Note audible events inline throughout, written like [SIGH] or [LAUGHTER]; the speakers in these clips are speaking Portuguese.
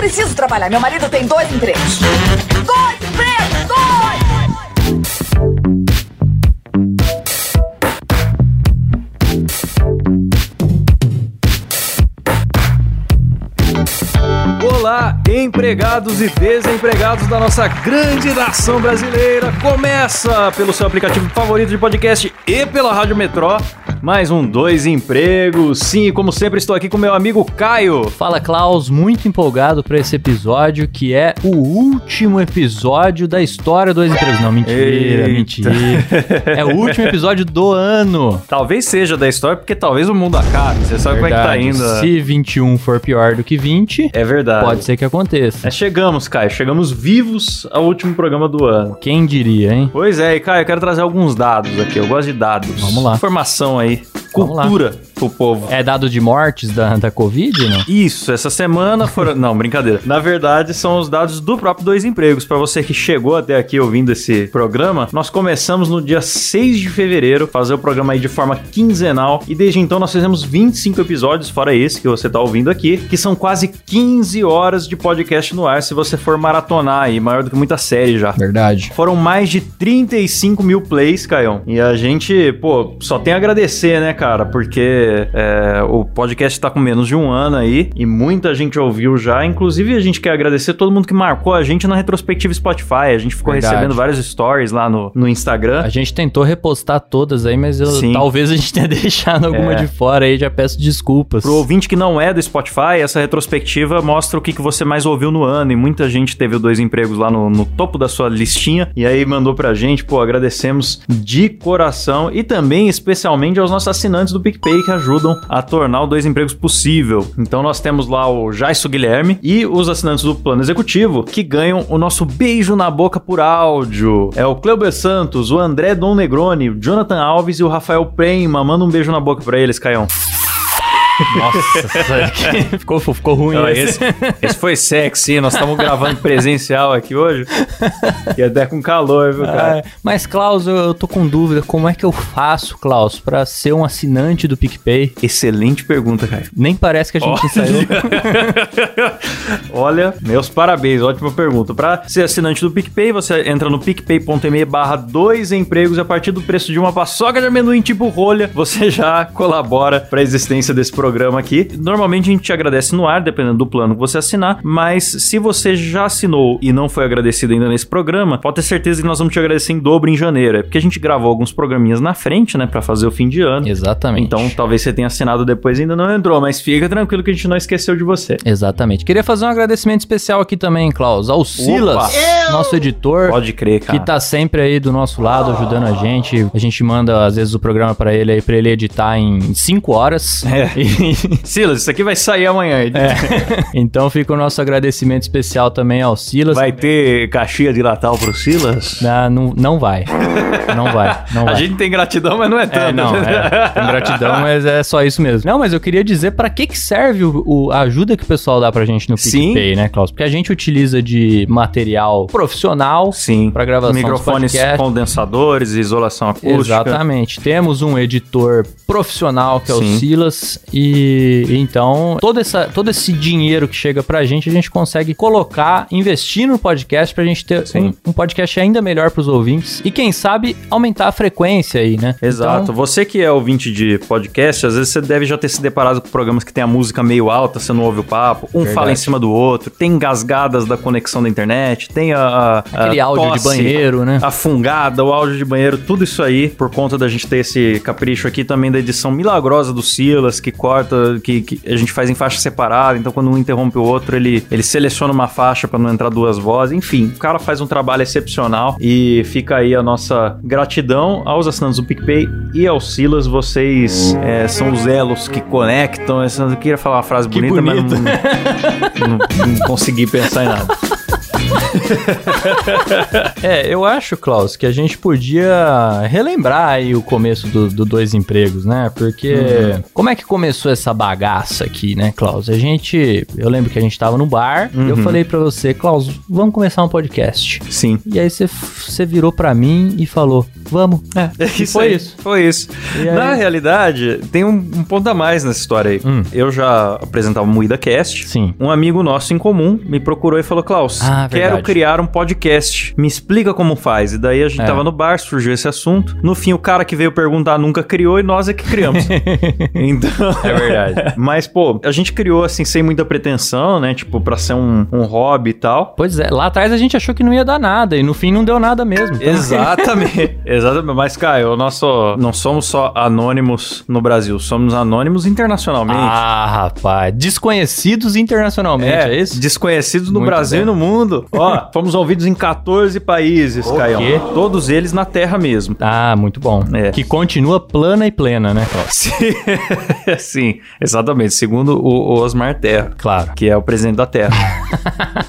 Preciso trabalhar. Meu marido tem dois empregos. Empregados e desempregados da nossa grande nação brasileira. Começa pelo seu aplicativo favorito de podcast e pela Rádio Metrô. Mais um Dois Empregos. Sim, como sempre, estou aqui com meu amigo Caio. Fala Klaus, muito empolgado para esse episódio que é o último episódio da história do Dois Empregos. Não, mentira, Eita. mentira. É o último episódio do ano. Talvez seja da história, porque talvez o mundo acabe. Você sabe como é que tá Verdade. indo. né? Se 21 for pior do que 20, É verdade. pode ser que aconteça. É, chegamos, Caio. Chegamos vivos ao último programa do ano. Quem diria, hein? Pois é, e Caio, eu quero trazer alguns dados aqui. Eu gosto de dados. Vamos lá. Informação aí. Cultura pro povo. É dado de mortes da, da Covid, não? Isso, essa semana foram. Não, brincadeira. Na verdade, são os dados do próprio Dois Empregos. Pra você que chegou até aqui ouvindo esse programa, nós começamos no dia 6 de fevereiro, fazer o programa aí de forma quinzenal. E desde então nós fizemos 25 episódios, fora esse que você tá ouvindo aqui, que são quase 15 horas de podcast no ar, se você for maratonar aí, maior do que muita série já. Verdade. Foram mais de 35 mil plays, Caião. E a gente, pô, só tem a agradecer, né, cara? Porque é, o podcast tá com menos de um ano aí e muita gente ouviu já. Inclusive, a gente quer agradecer todo mundo que marcou a gente na retrospectiva Spotify. A gente ficou Verdade. recebendo vários stories lá no, no Instagram. A gente tentou repostar todas aí, mas eu- talvez a gente [LAUGHS] tenha deixado alguma É. de fora aí, já peço desculpas. Pro ouvinte que não é do Spotify, essa retrospectiva mostra o que, que você mais ouviu no ano. E muita gente teve dois empregos lá no, no topo da sua listinha. E aí mandou pra gente, pô, agradecemos de coração. E também, especialmente, aos nossos assinantes do PicPay que ajudam a tornar o dois empregos possível. Então nós temos lá o Jaisso Guilherme e os assinantes do plano executivo que ganham o nosso beijo na boca por áudio. É o Cleuber Santos, o André Dom Negroni, o Jonathan Alves e o Rafael Prema. Manda um beijo na boca pra eles, Caião. Nossa, [LAUGHS] ficou, ficou ruim Não, esse. esse, esse foi sexy, nós estamos gravando presencial aqui hoje. E até com calor, viu, cara? Ah, mas, Klaus, eu, eu tô com dúvida. Como é que eu faço, Klaus, pra ser um assinante do PicPay? Excelente pergunta, cara. Nem parece que a gente ensaiou. [LAUGHS] Olha, meus parabéns, ótima pergunta. Para ser assinante do PicPay, você entra no picpay.me barra dois empregos e a partir do preço de uma paçoca de amendoim tipo rolha, você já colabora para a existência desse programa aqui. Normalmente a gente te agradece no ar, dependendo do plano que você assinar, mas se você já assinou e não foi agradecido ainda nesse programa, pode ter certeza que nós vamos te agradecer em dobro em janeiro. É porque a gente gravou alguns programinhas na frente, né, para fazer o fim de ano. Exatamente. Então, talvez você tenha assinado depois e ainda não entrou, mas fica tranquilo que a gente não esqueceu de você. Exatamente. Queria fazer um agradecimento especial aqui também, Klaus, ao Silas, nosso editor. Pode crer, cara. Que tá sempre aí do nosso lado, ajudando a gente. A gente manda, às vezes, o programa pra ele aí, pra ele editar em 5 horas. É. E- [LAUGHS] Silas, isso aqui vai sair amanhã. É. Então fica o nosso agradecimento especial também ao Silas. Vai ter caixinha de Natal pro Silas? Ah, não, não vai. Não vai. Não [LAUGHS] A vai. gente tem gratidão, mas não é tanto. É, não, é, tem gratidão, mas é só isso mesmo. Não, mas eu queria dizer pra que que serve o, o- a ajuda que o pessoal dá pra gente no. PicPay, né, Klaus? Porque a gente utiliza de material profissional Sim. pra gravação Microfones condensadores, isolação acústica. Exatamente. Temos um editor profissional que é Sim. o Silas e então todo, essa, todo esse dinheiro que chega pra gente a gente consegue colocar, investir no podcast pra gente ter um, um podcast ainda melhor pros ouvintes e quem sabe aumentar a frequência aí, né? Exato. Então, Você que é ouvinte de podcast, às vezes você deve já ter se deparado com programas que tem a música meio alta, você não ouve o papo, um Verdade. fala em cima do outro, tem engasgadas da conexão da internet, tem a, a- aquele a áudio de tosse, banheiro, né? A fungada, o áudio de banheiro, tudo isso aí, por conta da gente ter esse capricho aqui também da edição milagrosa do Silas, que corre corta, que, que a gente faz em faixa separada, então quando um interrompe o outro, ele, ele seleciona uma faixa pra não entrar duas vozes. Enfim, o cara faz um trabalho excepcional e fica aí a nossa gratidão aos assinantes do PicPay e ao Silas. Vocês é, são os elos que conectam. Eu queria falar uma frase Que bonita, bonito. mas não, não- não consegui pensar em nada. [LAUGHS] [LAUGHS] É, eu acho, Klaus, que a gente podia relembrar aí o começo do, do Dois Empregos, né? Porque Uhum. como é que começou essa bagaça aqui, né, Klaus? A gente, eu lembro que a gente tava no bar e eu Uhum. falei pra você, Klaus, vamos começar um podcast. Sim. E aí você, você virou pra mim e falou, vamos. É, e foi aí, isso. Foi isso. Na realidade, tem um, um ponto a mais nessa história aí. Hum. Eu já apresentava o Moída Cast. Sim. Um amigo nosso em comum me procurou e falou: Klaus, Ah, quero verdade. criar um podcast. Me explica como faz. E daí a gente É. tava no bar, surgiu esse assunto. No fim, o cara que veio perguntar nunca criou e nós é que criamos. [LAUGHS] então. É verdade. [LAUGHS] Mas, pô, a gente criou assim sem muita pretensão, né? Tipo, pra ser um, um hobby e tal. Pois é, lá atrás a gente achou que não ia dar nada e no fim não deu nada mesmo. Então, [LAUGHS] Exatamente. Exatamente. Mas, Caio, o nosso. Não somos só anônimos no Brasil, somos anônimos internacionalmente. Ah, rapaz, desconhecidos internacionalmente, é, isso? Desconhecidos no Muito Brasil bem. e no mundo. Ó, fomos ouvidos em 14 países, O Caio. quê? Todos eles na Terra mesmo. Ah, muito bom. É. Que continua plana e plena, né? [LAUGHS] Sim, Sim, exatamente. Segundo o, o Osmar Terra. Claro. Que é o presidente da Terra.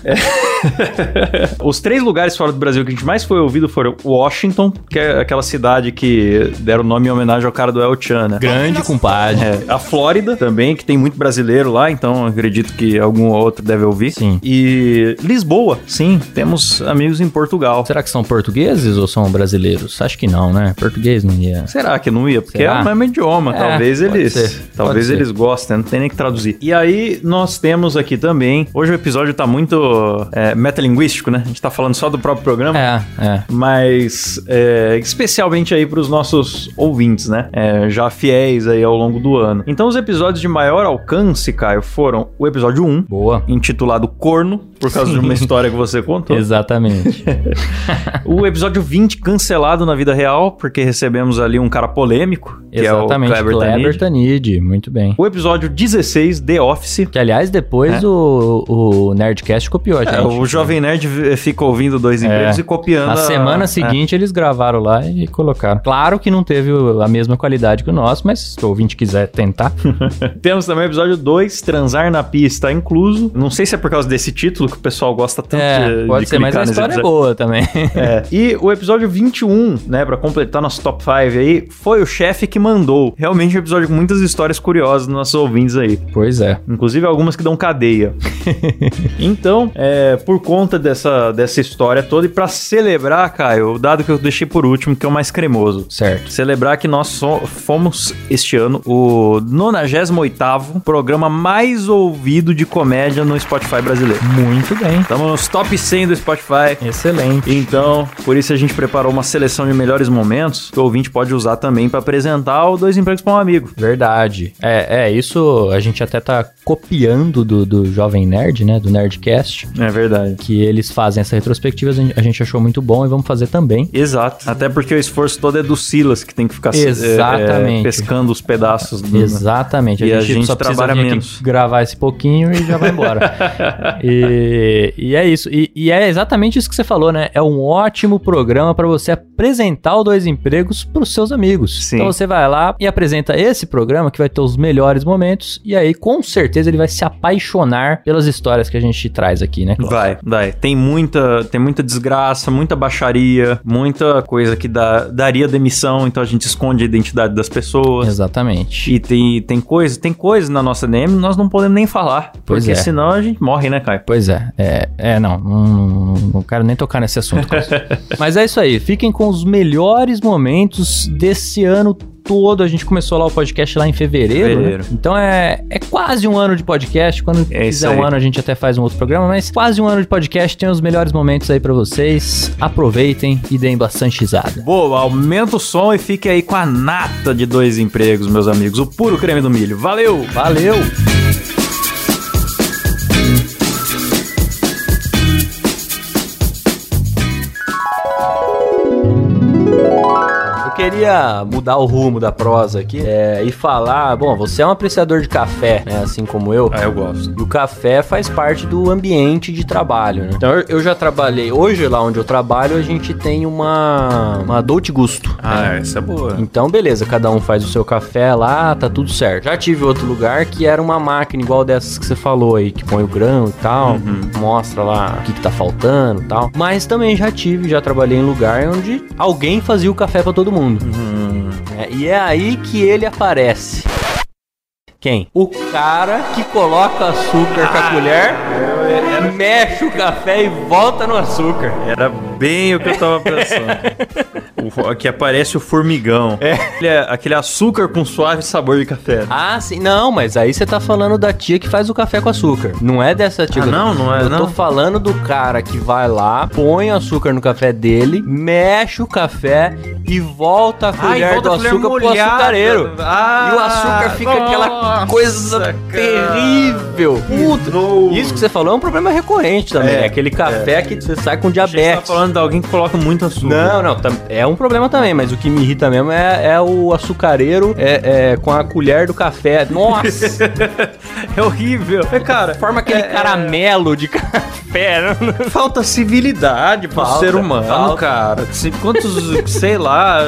É. [LAUGHS] Os três lugares fora do Brasil que a gente mais foi ouvido foram Washington, que é aquela cidade que deram o nome em homenagem ao cara do El Chan, né? Grande compadre. É, a Flórida também, que tem muito brasileiro lá, então acredito que algum outro deve ouvir. Sim. E Lisboa, sim, temos amigos em Portugal. Será que são portugueses ou são brasileiros? Acho que não, né? Português não ia. Será que não ia? Porque Será? é o mesmo idioma. É, talvez eles. ser, Talvez ser. eles gostem, não tem nem que traduzir. E aí, nós temos aqui também. Hoje o episódio tá muito é, metalinguístico, né? A gente tá falando só do próprio programa. É, é. Mas é, especialmente aí pros nossos ouvintes, né? É, já fiéis aí ao longo do ano. Então, os episódios de maior alcance, Caio, foram o episódio 1, Boa. intitulado Corno, por causa de uma história que você contou. Exatamente. [LAUGHS] O episódio 20, cancelado na vida real, porque recebemos ali um cara polêmico, que Exatamente. é o Kleber, Tanid. Tanid. Muito bem. O episódio 16, The Office. Que, aliás, depois É. o, o Nerdcast copiou a gente. É, o Jovem Nerd v- fica ouvindo dois empregos e copiando. Na a- semana é. seguinte eles gravaram lá e colocaram. Claro que não teve a mesma qualidade que o nosso, mas se o ouvinte quiser tentar. [LAUGHS] Temos também o episódio 2, Transar na Pia está incluso. Não sei se é por causa desse título que o pessoal gosta tanto é, de, pode de ser, mas a história é boa também. É. E o episódio 21, né, pra completar nosso top 5 aí, foi o chefe que mandou. Realmente um episódio com muitas histórias curiosas dos nossos ouvintes aí. pois é. Inclusive algumas que dão cadeia. [LAUGHS] então, é, por conta dessa, dessa história toda, e pra celebrar, Caio, o dado que eu deixei por último, que é o mais cremoso. Certo. Celebrar que nós so- fomos este ano o 98 programa mais ouvido de comédia no Spotify brasileiro. Muito bem. Estamos nos top 100 do Spotify. Excelente. Então, por isso a gente preparou uma seleção de melhores momentos que o ouvinte pode usar também pra apresentar o Dois Empregos para um Amigo. Verdade. É, é, isso a gente até tá copiando do, do Jovem Nerd, né? Do Nerdcast. É verdade. Que eles fazem essa retrospectiva, a gente- a gente achou muito bom e vamos fazer também. Exato. Até porque o esforço todo é do Silas, que tem que ficar é, Exatamente. é, pescando os pedaços do. Exatamente. E a gente só precisa trabalha vir aqui menos. gravar esse pouquinho e já vai embora. [LAUGHS] e, e é isso. E, e é exatamente isso que você falou, né? É um ótimo programa para você apresentar o Dois Empregos para os seus amigos. Sim. Então você vai lá e apresenta esse programa que vai ter os melhores momentos e aí com certeza ele vai se apaixonar pelas histórias que a gente traz aqui, né? Cláudio? Vai, vai. Tem muita, tem muita desgraça, muita baixaria, muita coisa que dá, daria demissão, então a gente esconde a identidade das pessoas. Exatamente. E tem, tem coisa, tem coisa na nossa DM que nós não podemos nem falar. Pois porque é. senão a gente morre, né, Caio? Pois é, é, é não, não, não, não quero nem tocar nesse assunto. [LAUGHS] Mas é isso aí, fiquem com os melhores momentos desse ano todo. A gente começou lá o podcast lá em fevereiro, Fevereiro. né? Então é, é quase um ano de podcast. Quando É aí. um ano a gente até faz um outro programa, mas quase um ano de podcast tem os melhores momentos aí pra vocês. Aproveitem e deem bastante risada. Boa, aumenta o som e fique aí com a nata de dois empregos, meus amigos. O puro creme do milho. Valeu! Valeu! Queria mudar o rumo da prosa aqui é, e falar, bom, você é um apreciador de café, né, assim como eu. Ah, eu gosto. E o café faz parte do ambiente de trabalho, né? Então eu- já trabalhei, hoje lá onde eu trabalho, a gente tem uma, uma Dolce Gusto. Ah, essa é boa. Então, beleza, cada um faz o seu café lá, tá tudo certo. Já tive outro lugar que era uma máquina igual dessas que você falou aí, que põe o grão e tal, mostra lá o que, que tá faltando e tal. Mas também já tive, já trabalhei em lugar onde alguém fazia o café pra todo mundo. É, e é aí que ele aparece. Quem? O cara que coloca açúcar com a colher, mexe o café e volta no açúcar. Era bem o que eu tava pensando. [LAUGHS] O- Aqui aparece o formigão. É. Aquele, aquele açúcar com suave sabor de café. Ah, sim. Não, mas aí você tá falando da tia que faz o café com açúcar. Não é dessa tia. Ah, que não? Não é, Eu tô não? falando do cara que vai lá, põe açúcar no café dele, mexe o café e volta a colher do açúcar pro açucareiro. Ah, e o açúcar fica aquela nossa, coisa cara. terrível. Puta. Isso que você falou é um problema recorrente também. É, É, aquele café que você sai com que Você tá diabetes. falando de alguém que coloca muito açúcar. Não, não, é um problema também, mas o que me irrita mesmo é, é o açucareiro é, é, com a colher do café. Nossa! [LAUGHS] é horrível. É, cara, Forma aquele é- caramelo de café. [LAUGHS] Falta civilidade pro Falta, ser humano, falta. cara. Se- Quantos, sei lá,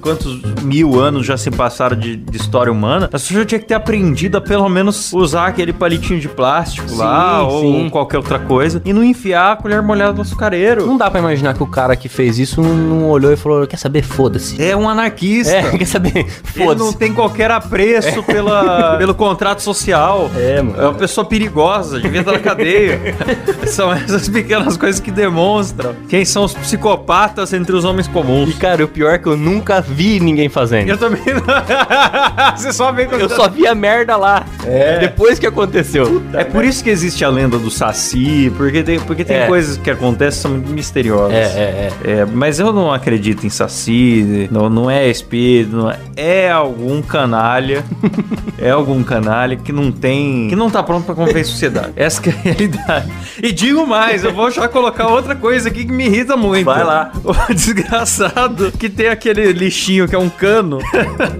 quantos mil anos já se passaram de, de história humana, a pessoa já tinha que ter aprendido a pelo menos usar aquele palitinho de plástico lá, ou sim. qualquer outra coisa, e não enfiar a colher molhada no açucareiro. Não dá pra imaginar que o cara que fez isso não, não olhou e falou: quer saber? Foda-se. É um anarquista. É, [LAUGHS] quer saber? Ele não Foda-se. tem qualquer apreço pela, [LAUGHS] pelo contrato social. É, mano. É uma pessoa perigosa, devia estar na cadeia. [LAUGHS] são essas pequenas coisas que demonstram quem são os psicopatas entre os homens E comuns. cara, o pior é que eu nunca vi ninguém fazendo. Eu também não. Você só vê quando Eu só vi a merda lá. É. Depois que aconteceu. É por isso que existe a lenda do Saci, porque tem, porque tem É. coisas que acontecem que são muito misteriosas. É, é, É, mas eu não acredito em Saci, não, não é espírito, não é, é algum canalha, [LAUGHS] é algum canalha que não tem, que não tá pronto pra conviver em sociedade. Essa que é a realidade. E digo mais, eu vou já colocar outra coisa aqui que me irrita muito. Vai lá. O [LAUGHS] desgraçado que tem aquele lixinho que é um cano,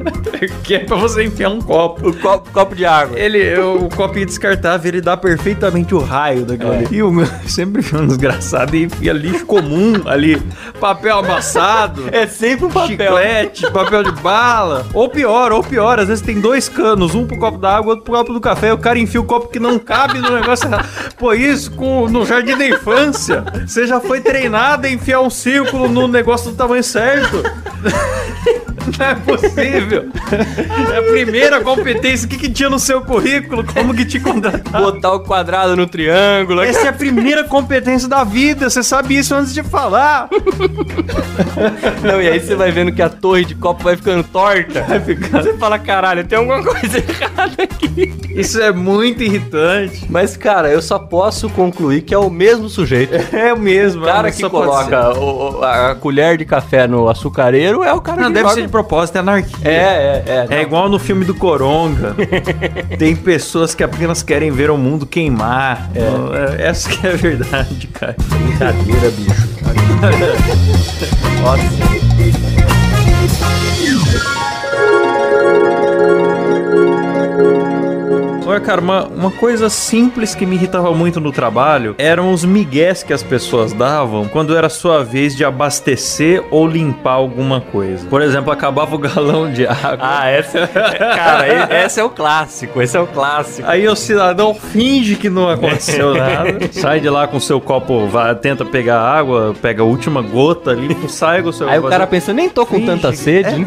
[LAUGHS] que é pra você enfiar um copo. O copo, copo de água. Ele, o copinho descartável, ele dá perfeitamente o raio daquilo É. ali. E o meu [LAUGHS] sempre foi um desgraçado e enfia lixo comum ali. Papel amassado. É sempre um papel. Chiclete, papel de bala. Ou pior, ou pior, às vezes tem dois canos, um pro copo d'água, outro pro copo do café, e o cara enfia o copo que não cabe no negócio. Pô, isso com, no jardim da infância. Você já foi treinado a enfiar um círculo no negócio do tamanho certo. Não é possível. É a primeira competência. O que, que tinha no seu currículo? Como que te contrataram? Botar o quadrado no triângulo. Essa é a primeira competência da vida. Você sabe isso antes de falar. Não, e aí você vai vendo que a torre de copo vai ficando torta. Vai ficando. Você fala, caralho, tem alguma coisa errada aqui. Isso é muito irritante. Mas, cara, eu só posso concluir que é o mesmo sujeito. É o mesmo. O cara que coloca o- a colher de café no açucareiro é o cara. Não, que deve ser de propósito, é anarquia. É, é, é. É igual no filme do Coronga. [LAUGHS] Tem pessoas que apenas querem ver o mundo queimar. É. Essa que é a verdade, cara. Brincadeira, bicho. [LAUGHS] Olha, cara, uma, uma coisa simples que me irritava muito no trabalho eram os migués que as pessoas davam quando era sua vez de abastecer ou limpar alguma coisa. Por exemplo, acabava o galão de água. Ah, essa, [LAUGHS] cara, e- esse é o clássico, esse é o clássico. Aí o cidadão finge que não aconteceu [LAUGHS] nada, sai de lá com seu copo, vai, tenta pegar água, pega a última gota ali, sai com o seu Aí o cara pensa, nem tô com Finge tanta que- sede,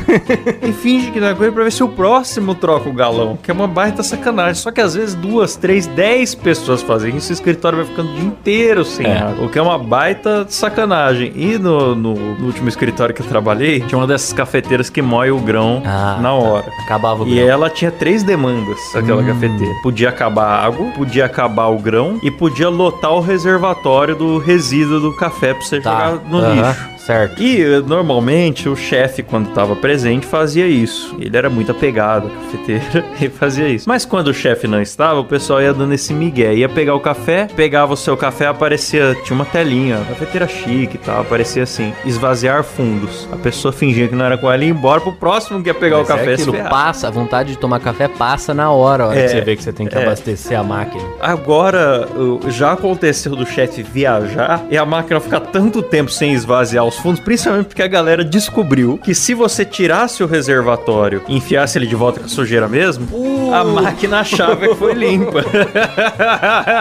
é. e finge que não é coisa pra ver se o próximo troca o galão, que é uma baita sacanagem. Só que às vezes duas, três, dez pessoas fazem isso, o escritório vai ficando o dia inteiro sem É. água, o que é uma baita sacanagem. E no, no- no último escritório que eu trabalhei, tinha uma dessas cafeteiras que moe o grão Ah, na hora. Acabava o E grão. ela tinha três demandas, aquela cafeteira. Podia acabar a água, podia acabar o grão e podia lotar o reservatório do resíduo do café pra você Tá, jogar no aham, lixo. Certo. E eh, normalmente o chefe, quando estava presente, fazia isso. Ele era muito apegado à cafeteira [LAUGHS] e fazia isso. Mas quando o chefe não estava, o pessoal ia dando esse migué. Ia pegar o café, pegava o seu café, aparecia, tinha uma telinha, cafeteira chique e tal, aparecia assim, esvaziar fundos. A pessoa fingia que não era com ela e ia embora pro próximo que ia pegar Mas o café. é aquilo passa, a vontade de tomar café passa na hora, a hora É, que você vê que você tem que é. abastecer a máquina. Agora, o- já aconteceu do chefe viajar e a máquina ficar tanto tempo sem esvaziar os fundos, principalmente porque a galera descobriu que se você tirasse o reservatório e enfiasse ele de volta com a sujeira mesmo, a máquina achava que foi limpa. [LAUGHS]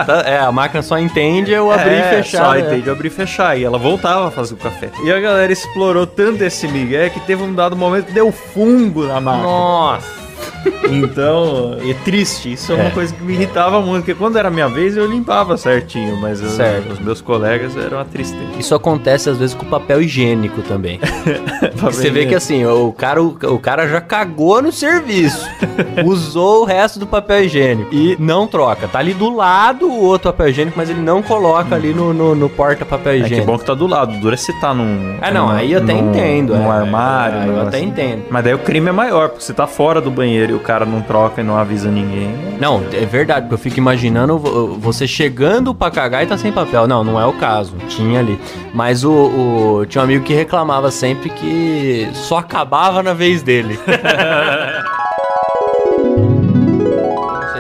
Tá- É, a máquina só entende eu abrir É, e fechar. Só né? entende abrir e fechar. E ela voltava a fazer o café. E a galera explorou tanto esse migué que teve um dado momento que deu fungo na máquina. Nossa. Então, é triste. Isso é, uma É. coisa que me irritava muito, porque quando era minha vez eu limpava certinho, mas eu- os meus colegas eram uma tristeza. Isso acontece às vezes com papel higiênico também. [LAUGHS] Você vê que assim, o cara, o, cara já cagou no serviço. usou o resto do papel higiênico. E não troca. Tá ali do lado o outro papel higiênico, mas ele não coloca ali no, no, no porta-papel É que higiênico. bom que tá do lado. Dura se tá num. Ah, não, num- aí eu até num- entendo. Num é, armário. é, um eu até assim. entendo. Mas daí o crime é maior, porque você tá fora do banheiro e o cara não troca e não avisa ninguém. Não, é verdade, porque eu fico imaginando vo- você chegando pra cagar e tá sem papel. Não, não é o caso. Tinha ali. Mas o, o- tinha um amigo que reclamava sempre que só acabava na vez dele. [LAUGHS]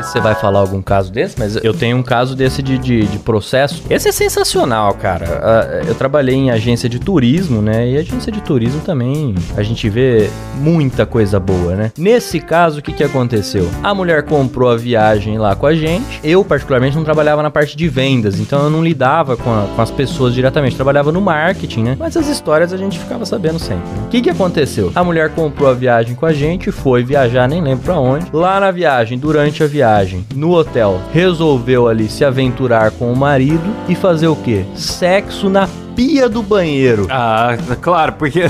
Sei se você vai falar algum caso desse, mas eu tenho um caso desse de, de, de processo. Esse é sensacional, cara. Ah, Eu trabalhei em agência de turismo, né? E agência de turismo também a gente vê muita coisa boa, né? Nesse caso, o que, que aconteceu? A mulher comprou a viagem lá com a gente. Eu, particularmente, não trabalhava na parte de vendas, então eu não lidava com, a- com as pessoas diretamente. Trabalhava no marketing, né? Mas as histórias a gente ficava sabendo sempre. né? O que, que aconteceu? A mulher comprou a viagem com a gente, foi viajar, nem lembro pra onde. Lá na viagem, durante a viagem, no hotel, resolveu ali se aventurar com o marido e fazer o quê? Sexo na pia do banheiro. Ah, claro, porque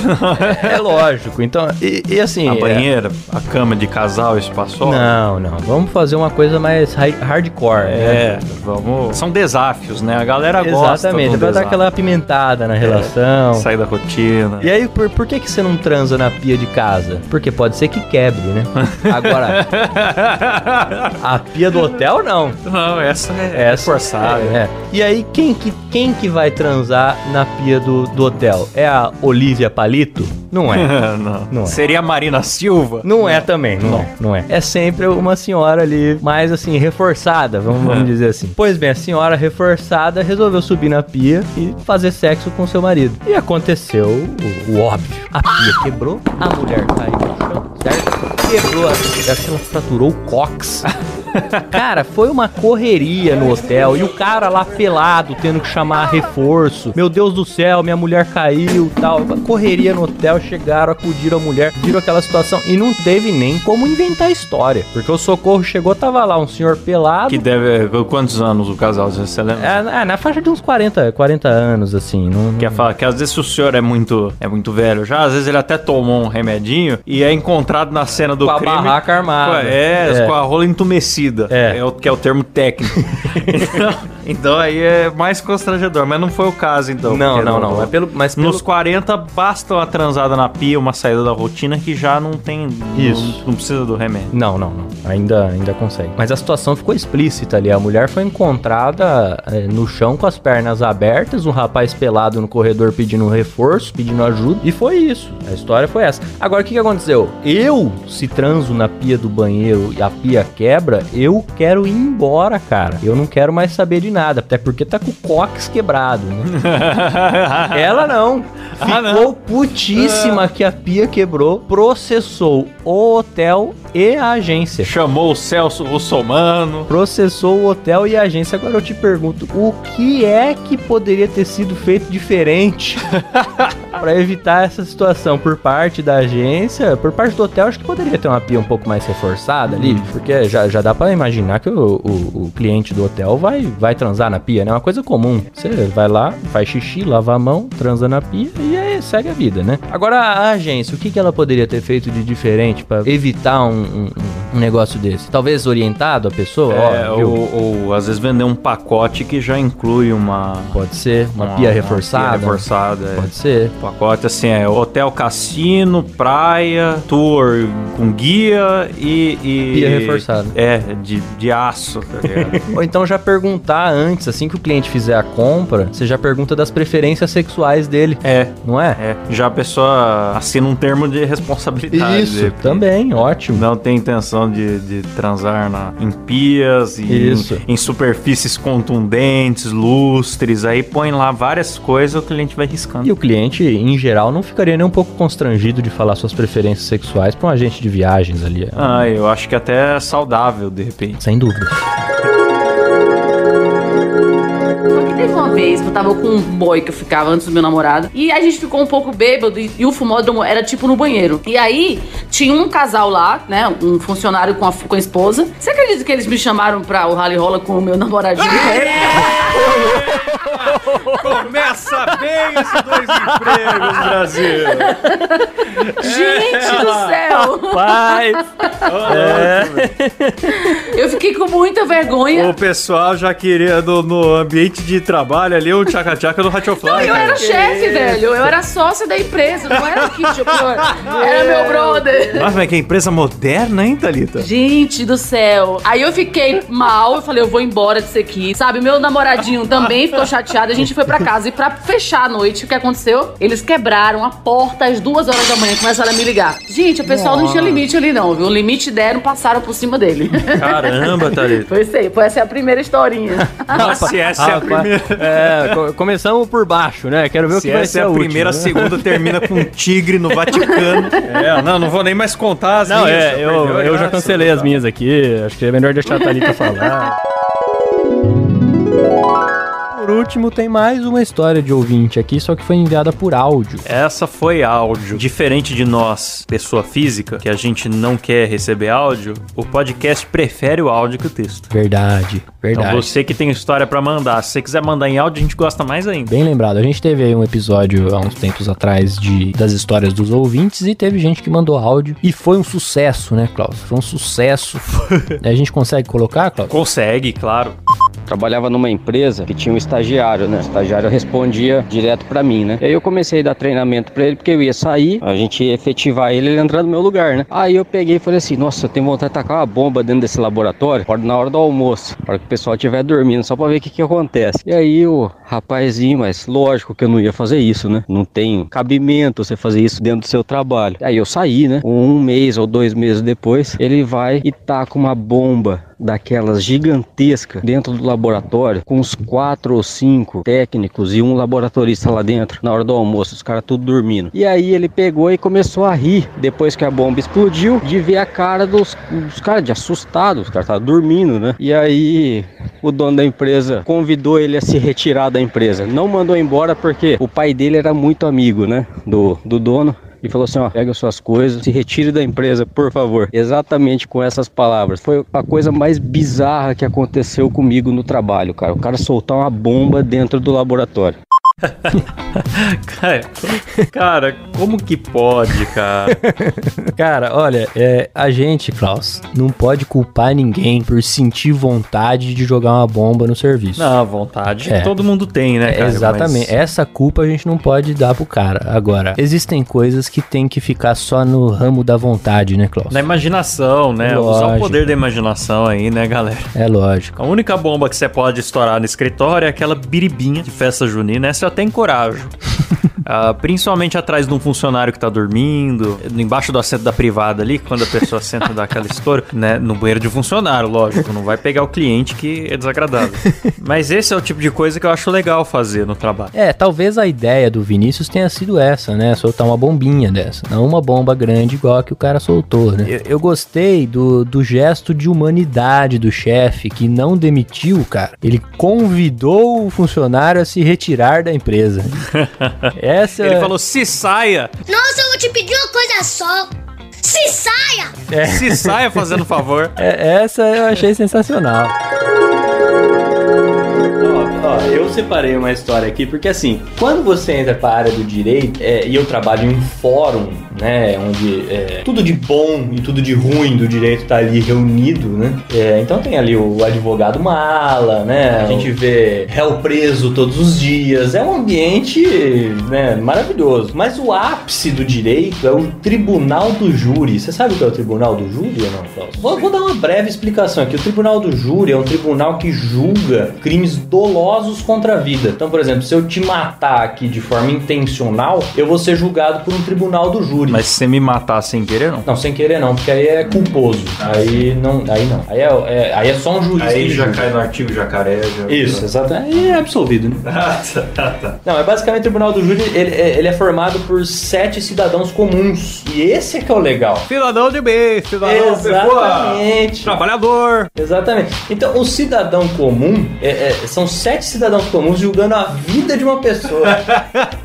É lógico. Então, e, e assim. a é- banheira, a cama de casal, espaçosa. Não, não. Vamos fazer uma coisa mais hardcore. né? É, vamos. São desafios, né? A galera gosta. Exatamente. de um Vai dar aquela apimentada na relação. Sair da rotina. E aí, por, por que, que você não transa na pia de casa? Porque pode ser que quebre, né? Agora, a pia do hotel, não. Não, essa é, Essa forçada. É. E aí, quem que, quem que vai transar na pia do, do hotel? É a Olivia Palito? Não é. [LAUGHS] não. Não é. Seria a Marina Silva? Não é também, não, é, não é. É sempre uma senhora ali mais assim, reforçada, vamos, vamos dizer assim. Pois bem, a senhora reforçada resolveu subir na pia e fazer sexo com seu marido. E aconteceu o, o óbvio. A pia quebrou, a mulher caiu no chão, certo? Quebrou, a- acho que ela fraturou o cox. [LAUGHS] Cara, foi uma correria no hotel e o cara lá pelado tendo que chamar reforço. Meu Deus do céu, minha mulher caiu, tal. Correria no hotel, chegaram, acudiram a mulher, viram aquela situação e não teve nem como inventar a história, porque o socorro chegou, tava lá um senhor pelado. Que deve. Quantos anos o casal? Você lembra? É, é, na faixa de uns 40, 40 anos, assim. Não, Quer falar que às vezes o senhor é muito, é muito velho já, às vezes ele até tomou um remedinho e é encontrado na cena do Com a crime. barraca armada. Com a- É, É. com a rola entumecida. É. o, que é o termo técnico. então, [LAUGHS] então aí é mais constrangedor, mas não foi o caso então. Não, não, no- não. É pelo, mas pelo, Nos 40, basta uma transada na pia, uma saída da rotina que já não tem. Isso. Não, não precisa do remédio. Não, não, não. Ainda, ainda consegue. Mas a situação ficou explícita ali. A mulher foi encontrada eh, no chão com as pernas abertas, um rapaz pelado no corredor pedindo reforço, pedindo ajuda. E foi isso. A história foi essa. Agora, o que, que aconteceu? Eu, se transo na pia do banheiro e a pia quebra, eu quero ir embora, cara. Eu não quero mais saber de nada. Até porque tá com o cox quebrado, né? [LAUGHS] Ela não. Ficou Ah, não. putíssima que a pia quebrou, processou o hotel e a agência. Chamou o Celso Russomano. Processou o hotel e a agência. Agora eu te pergunto, o que é que poderia ter sido feito diferente [LAUGHS] para evitar essa situação por parte da agência? Por parte do hotel, acho que poderia ter uma pia um pouco mais reforçada ali, porque já, já dá para imaginar que o, o- o cliente do hotel vai, vai transar na pia, né? É uma coisa comum. Você vai lá, faz xixi, lava a mão, transa na pia e aí segue a vida, né? Agora a agência, o que, que ela poderia ter feito de diferente para evitar um- um- um negócio desse? Talvez orientado a pessoa? É, ó, ou, ou às vezes vender um pacote que já inclui uma. Pode ser, uma, pia reforçada. pia reforçada, é. Pode ser. Pacote assim é hotel, cassino, praia, tour com guia e. e- Pia reforçada. É, de, de aço, tá ligado? [LAUGHS] Ou então já perguntar antes, assim que o cliente fizer a compra, você já pergunta das preferências sexuais dele, é. não é? É, já a pessoa assina um termo de responsabilidade. Isso, de- também, ótimo. Não tem intenção de, de transar na, em pias e. Em, em superfícies contundentes, lustres. Aí põe lá várias coisas o cliente vai riscando. E o cliente, em geral, não ficaria nem um pouco constrangido de falar suas preferências sexuais para um agente de viagens ali. Ah, eu acho que até é saudável, de repente. Sem dúvida. Uma vez eu tava com um boy que eu ficava antes do meu namorado. E a gente ficou um pouco bêbado e, e o fumódromo era tipo no banheiro. E aí tinha um casal lá, né? Um funcionário com a, com a esposa. Você acredita que eles me chamaram pra o rally rola com o meu namoradinho? [LAUGHS] Começa bem esses dois empregos, Brasil. Gente do céu! Pai! Eu fiquei com muita vergonha. O pessoal já queria no, no ambiente de trabalho ali o tchaca-tchaca do Ratchofly. Não, eu era chefe, velho. Eu era sócia da empresa, não era o Kid [LAUGHS] Era meu brother. Nossa, mas que empresa moderna, hein, Thalita? Gente do céu. Aí eu fiquei mal, eu falei, eu vou embora disso aqui. Sabe, meu namoradinho também ficou chateado. A gente foi pra casa e pra fechar a noite, o que aconteceu? Eles quebraram a porta às duas horas da manhã, começaram a me ligar. Gente, o pessoal não tinha limite ali não, viu? O limite deram, passaram por cima dele. Caramba, Thalita. [LAUGHS] Foi isso aí, foi essa é a primeira historinha. Nossa, se essa é a primeira... é, co- começamos por baixo, né? Quero ver o Se que vai essa ser é a, última, primeira, a né? segunda termina com um tigre no Vaticano. É, não, não vou nem mais contar as Não, minhas, é, eu, a eu já graça. cancelei as minhas aqui. Acho que é melhor deixar a Thalita falar. Por último, tem mais uma história de ouvinte aqui, só que foi enviada por áudio. Essa foi áudio. Diferente de nós, pessoa física, que a gente não quer receber áudio, o podcast prefere o áudio que o texto. Verdade, verdade. Então você que tem história pra mandar, se você quiser mandar em áudio, a gente gosta mais ainda. Bem lembrado, a gente teve aí um episódio há uns tempos atrás de, das histórias dos ouvintes e teve gente que mandou áudio e foi um sucesso, né, Klaus? Foi um sucesso. [LAUGHS] a gente consegue colocar, Klaus? Consegue, claro. Trabalhava numa empresa que tinha um estagiário, né? O estagiário respondia direto pra mim, né? E aí eu comecei a dar treinamento pra ele porque eu ia sair, a gente ia efetivar ele, ele entrar no meu lugar, né? Aí eu peguei e falei assim: "Nossa, eu tenho vontade de tacar uma bomba dentro desse laboratório, pode na hora do almoço, para pessoal estiver dormindo, só pra ver o que que acontece". E aí o rapazinho, mas lógico que eu não ia fazer isso, né? Não tem cabimento você fazer isso dentro do seu trabalho. Aí eu saí, né? Um mês ou dois meses depois, ele vai e taca uma bomba daquelas gigantescas dentro do laboratório, com uns quatro ou cinco técnicos e um laboratorista lá dentro, na hora do almoço, os caras tudo dormindo. E aí ele pegou e começou a rir, depois que a bomba explodiu, de ver a cara dos, dos caras, de assustado, os caras estavam dormindo, né? E aí o dono da empresa convidou ele a se retirar da empresa. Não mandou embora porque o pai dele era muito amigo, né? Do, do dono e falou assim: ó, pega suas coisas, se retire da empresa, por favor. Exatamente com essas palavras. Foi a coisa mais bizarra que aconteceu comigo no trabalho, cara. O cara soltar uma bomba dentro do laboratório. [LAUGHS] Cara, cara, como que pode, cara? [LAUGHS] Cara, olha, é, a gente, Klaus, não pode culpar ninguém por sentir vontade de jogar uma bomba no serviço. Não, vontade É. todo mundo tem, né, cara? Exatamente. Mas- Essa culpa a gente não pode dar pro cara. Agora, existem coisas que tem que ficar só no ramo da vontade, né, Klaus? Na imaginação, né? Usar o Lógico. poder da imaginação aí, né, galera? É lógico. A única bomba que você pode estourar no escritório é aquela biribinha de festa junina. Essa eu até encorajo. [LAUGHS] Ah, principalmente atrás de um funcionário que tá dormindo, embaixo do assento da privada ali, quando a pessoa [LAUGHS] senta dá aquela estouro, né? No banheiro de funcionário, lógico. Não vai pegar o cliente que é desagradável. [LAUGHS] Mas esse é o tipo de coisa que eu acho legal fazer no trabalho. É, talvez a ideia do Vinícius tenha sido essa, né? Soltar uma bombinha dessa. Não uma bomba grande igual a que o cara soltou, né? Eu, eu gostei do, do gesto de humanidade do chefe, que não demitiu o cara. Ele convidou o funcionário a se retirar da empresa. [LAUGHS] Essa Ele falou: se saia! Nossa, eu vou te pedir uma coisa só. Se saia! Se saia fazendo favor. É, essa eu achei sensacional. Separei uma história aqui, porque assim, quando você entra para a área do direito, é, e eu trabalho em um fórum, né, onde é, tudo de bom e tudo de ruim do direito tá ali reunido, né? É, então tem ali o advogado mala, né? A gente vê réu preso todos os dias. É um ambiente, né, maravilhoso. Mas o ápice do direito é o tribunal do júri. Você sabe o que é o tribunal do júri ou não, Klaus? Vou, vou dar uma breve explicação aqui. O tribunal do júri é um tribunal que julga crimes dolosos contra a vida. Então, por exemplo, se eu te matar aqui de forma intencional, eu vou ser julgado por um tribunal do júri. Mas se você me matar sem querer, não? Não, sem querer não, porque aí é culposo. aí não, aí não. Aí é, é- aí é só um juiz. que julga. no artigo jacaré. Já... Isso, exato. Aí é absolvido, né? [LAUGHS] Ah, tá, tá. Não, é basicamente o tribunal do júri, ele, é- ele é formado por sete cidadãos comuns. E esse é que é o legal. Cidadão de bem, cidadão Exatamente. trabalhador. Exatamente. Então, o cidadão comum é- é- são sete cidadãos comuns julgando a vida de uma pessoa. [LAUGHS]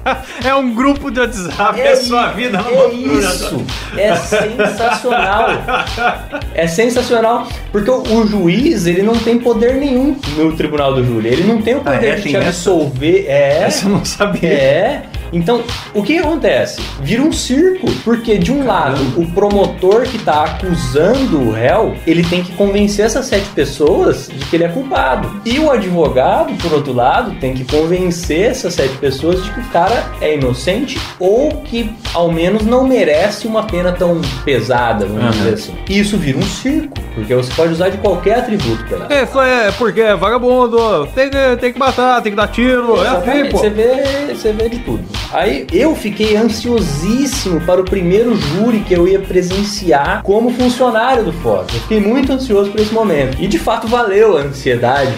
É um grupo de WhatsApp, É isso, é isso. É sensacional. [LAUGHS] É sensacional, porque o, o juiz, ele não tem poder nenhum no tribunal do júri. Ele não tem o poder Ah, é? de te essa? absolver. É. Essa eu não sabia. É. Então, o que acontece? Vira um circo, porque de um lado, o promotor que tá acusando o réu, ele tem que convencer essas sete pessoas de que ele é culpado. E o advogado, por outro lado, tem que convencer essas sete pessoas de que o cara é inocente ou que ao menos não merece uma pena tão pesada, vamos Aham. dizer assim. E isso vira um circo, porque você pode usar de qualquer atributo pra isso. É, é porque é vagabundo, tem que, tem que matar, tem que dar tiro, é assim, Exatamente, pô. Você vê, você vê de tudo. Aí eu fiquei ansiosíssimo para o primeiro júri que eu ia presenciar como funcionário do fórum. Eu fiquei muito ansioso por esse momento. E de fato valeu a ansiedade,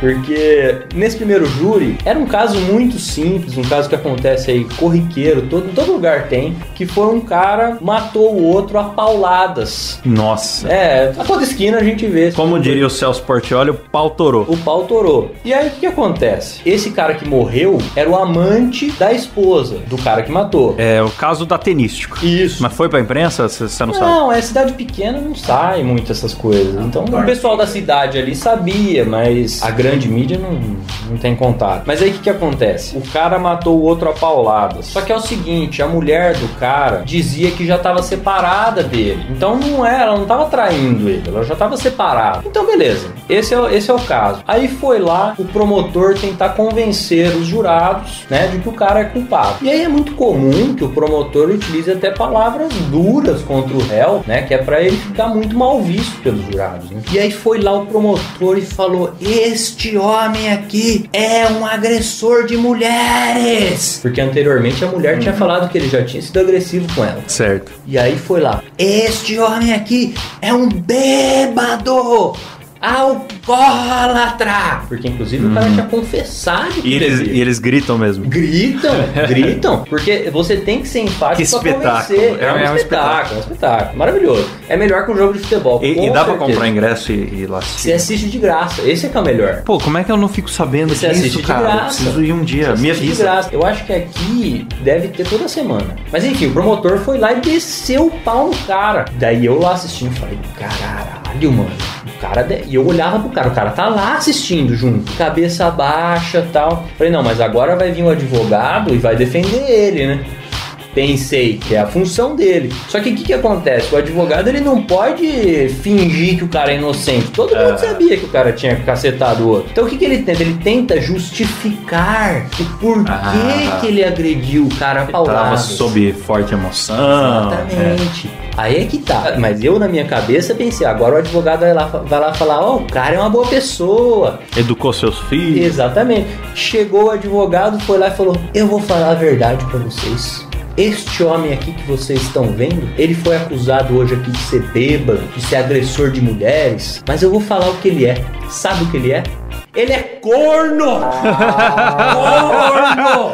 porque nesse primeiro júri era um caso muito simples, um caso que acontece aí corriqueiro, todo, todo lugar tem, que foi um cara matou o outro a pauladas. Nossa. É, a toda esquina a gente vê. Como diria o Celso Portioli, o pau torou. o pau torou. E aí o que, que acontece? Esse cara que morreu era o amante da esposa do cara que matou. É o caso da tenístico. Isso. Mas foi pra imprensa? Você não, sabe? Não, é cidade pequena, não sai muito essas coisas. Então o pessoal da cidade ali sabia, mas a grande mídia não, não tem contato. Mas aí o que, que acontece? O cara matou o outro a pauladas. Só que é o seguinte, a mulher do cara dizia que já estava separada dele. Então não era, ela não estava traindo ele, ela já estava separada. Então beleza, esse é, o- esse é o caso. Aí foi lá o promotor tentar convencer os jurados, né, de que o cara é culpado. E aí é muito comum que o promotor utilize até palavras duras contra o réu, né, que é pra ele ficar muito mal visto pelos jurados. né? E aí foi lá o promotor e falou: "Este homem aqui é um agressor de mulheres". Porque anteriormente a mulher tinha falado que ele já tinha sido agressivo com ela. Certo. E aí foi lá. Este homem aqui é um bêbado! Alcoólatra! Porque inclusive o cara tinha confessado que E eles, e eles gritam mesmo. Gritam, [LAUGHS] gritam, porque você tem que ser empático Que pra espetáculo. convencer. É- É, um, é um espetáculo, é um espetáculo. Maravilhoso. É melhor que um jogo de futebol. E, com e dá pra certeza. comprar ingresso e, e ir lá Você assistir? assiste de graça. Esse é que é o melhor. Pô, como é que eu não fico sabendo Você assiste disso, de cara? Eu graça. preciso ir um dia. Você Me assiste de avisa. graça. Eu acho que aqui deve ter toda semana. Mas enfim, o promotor foi lá e desceu o pau no cara. Daí eu lá assistindo, falei, caralho, mano. Cara. de- E eu olhava pro cara, o cara tá lá assistindo junto, cabeça baixa tal. Falei, não, mas agora vai vir o advogado e vai defender ele, né? Pensei que é a função dele. Só que o que, que acontece? O advogado ele não pode fingir que o cara é inocente. Todo mundo sabia que o cara tinha cacetado o outro. Então o que, que ele tenta? Ele tenta justificar o porquê Ah. que ele agrediu o cara a Tava sob forte emoção. é. Exatamente. Aí é que tá. Mas eu, na minha cabeça, pensei, agora o advogado vai lá, vai lá falar, ó, o cara é uma boa pessoa. É. Educou seus filhos. Exatamente. Chegou o advogado, foi lá e falou: Eu vou falar a verdade pra vocês. Este homem aqui que vocês estão vendo, ele foi acusado hoje aqui de ser bêbado, de ser agressor de mulheres, mas eu vou falar o que ele é. Sabe o que ele é? Ele é corno! corno!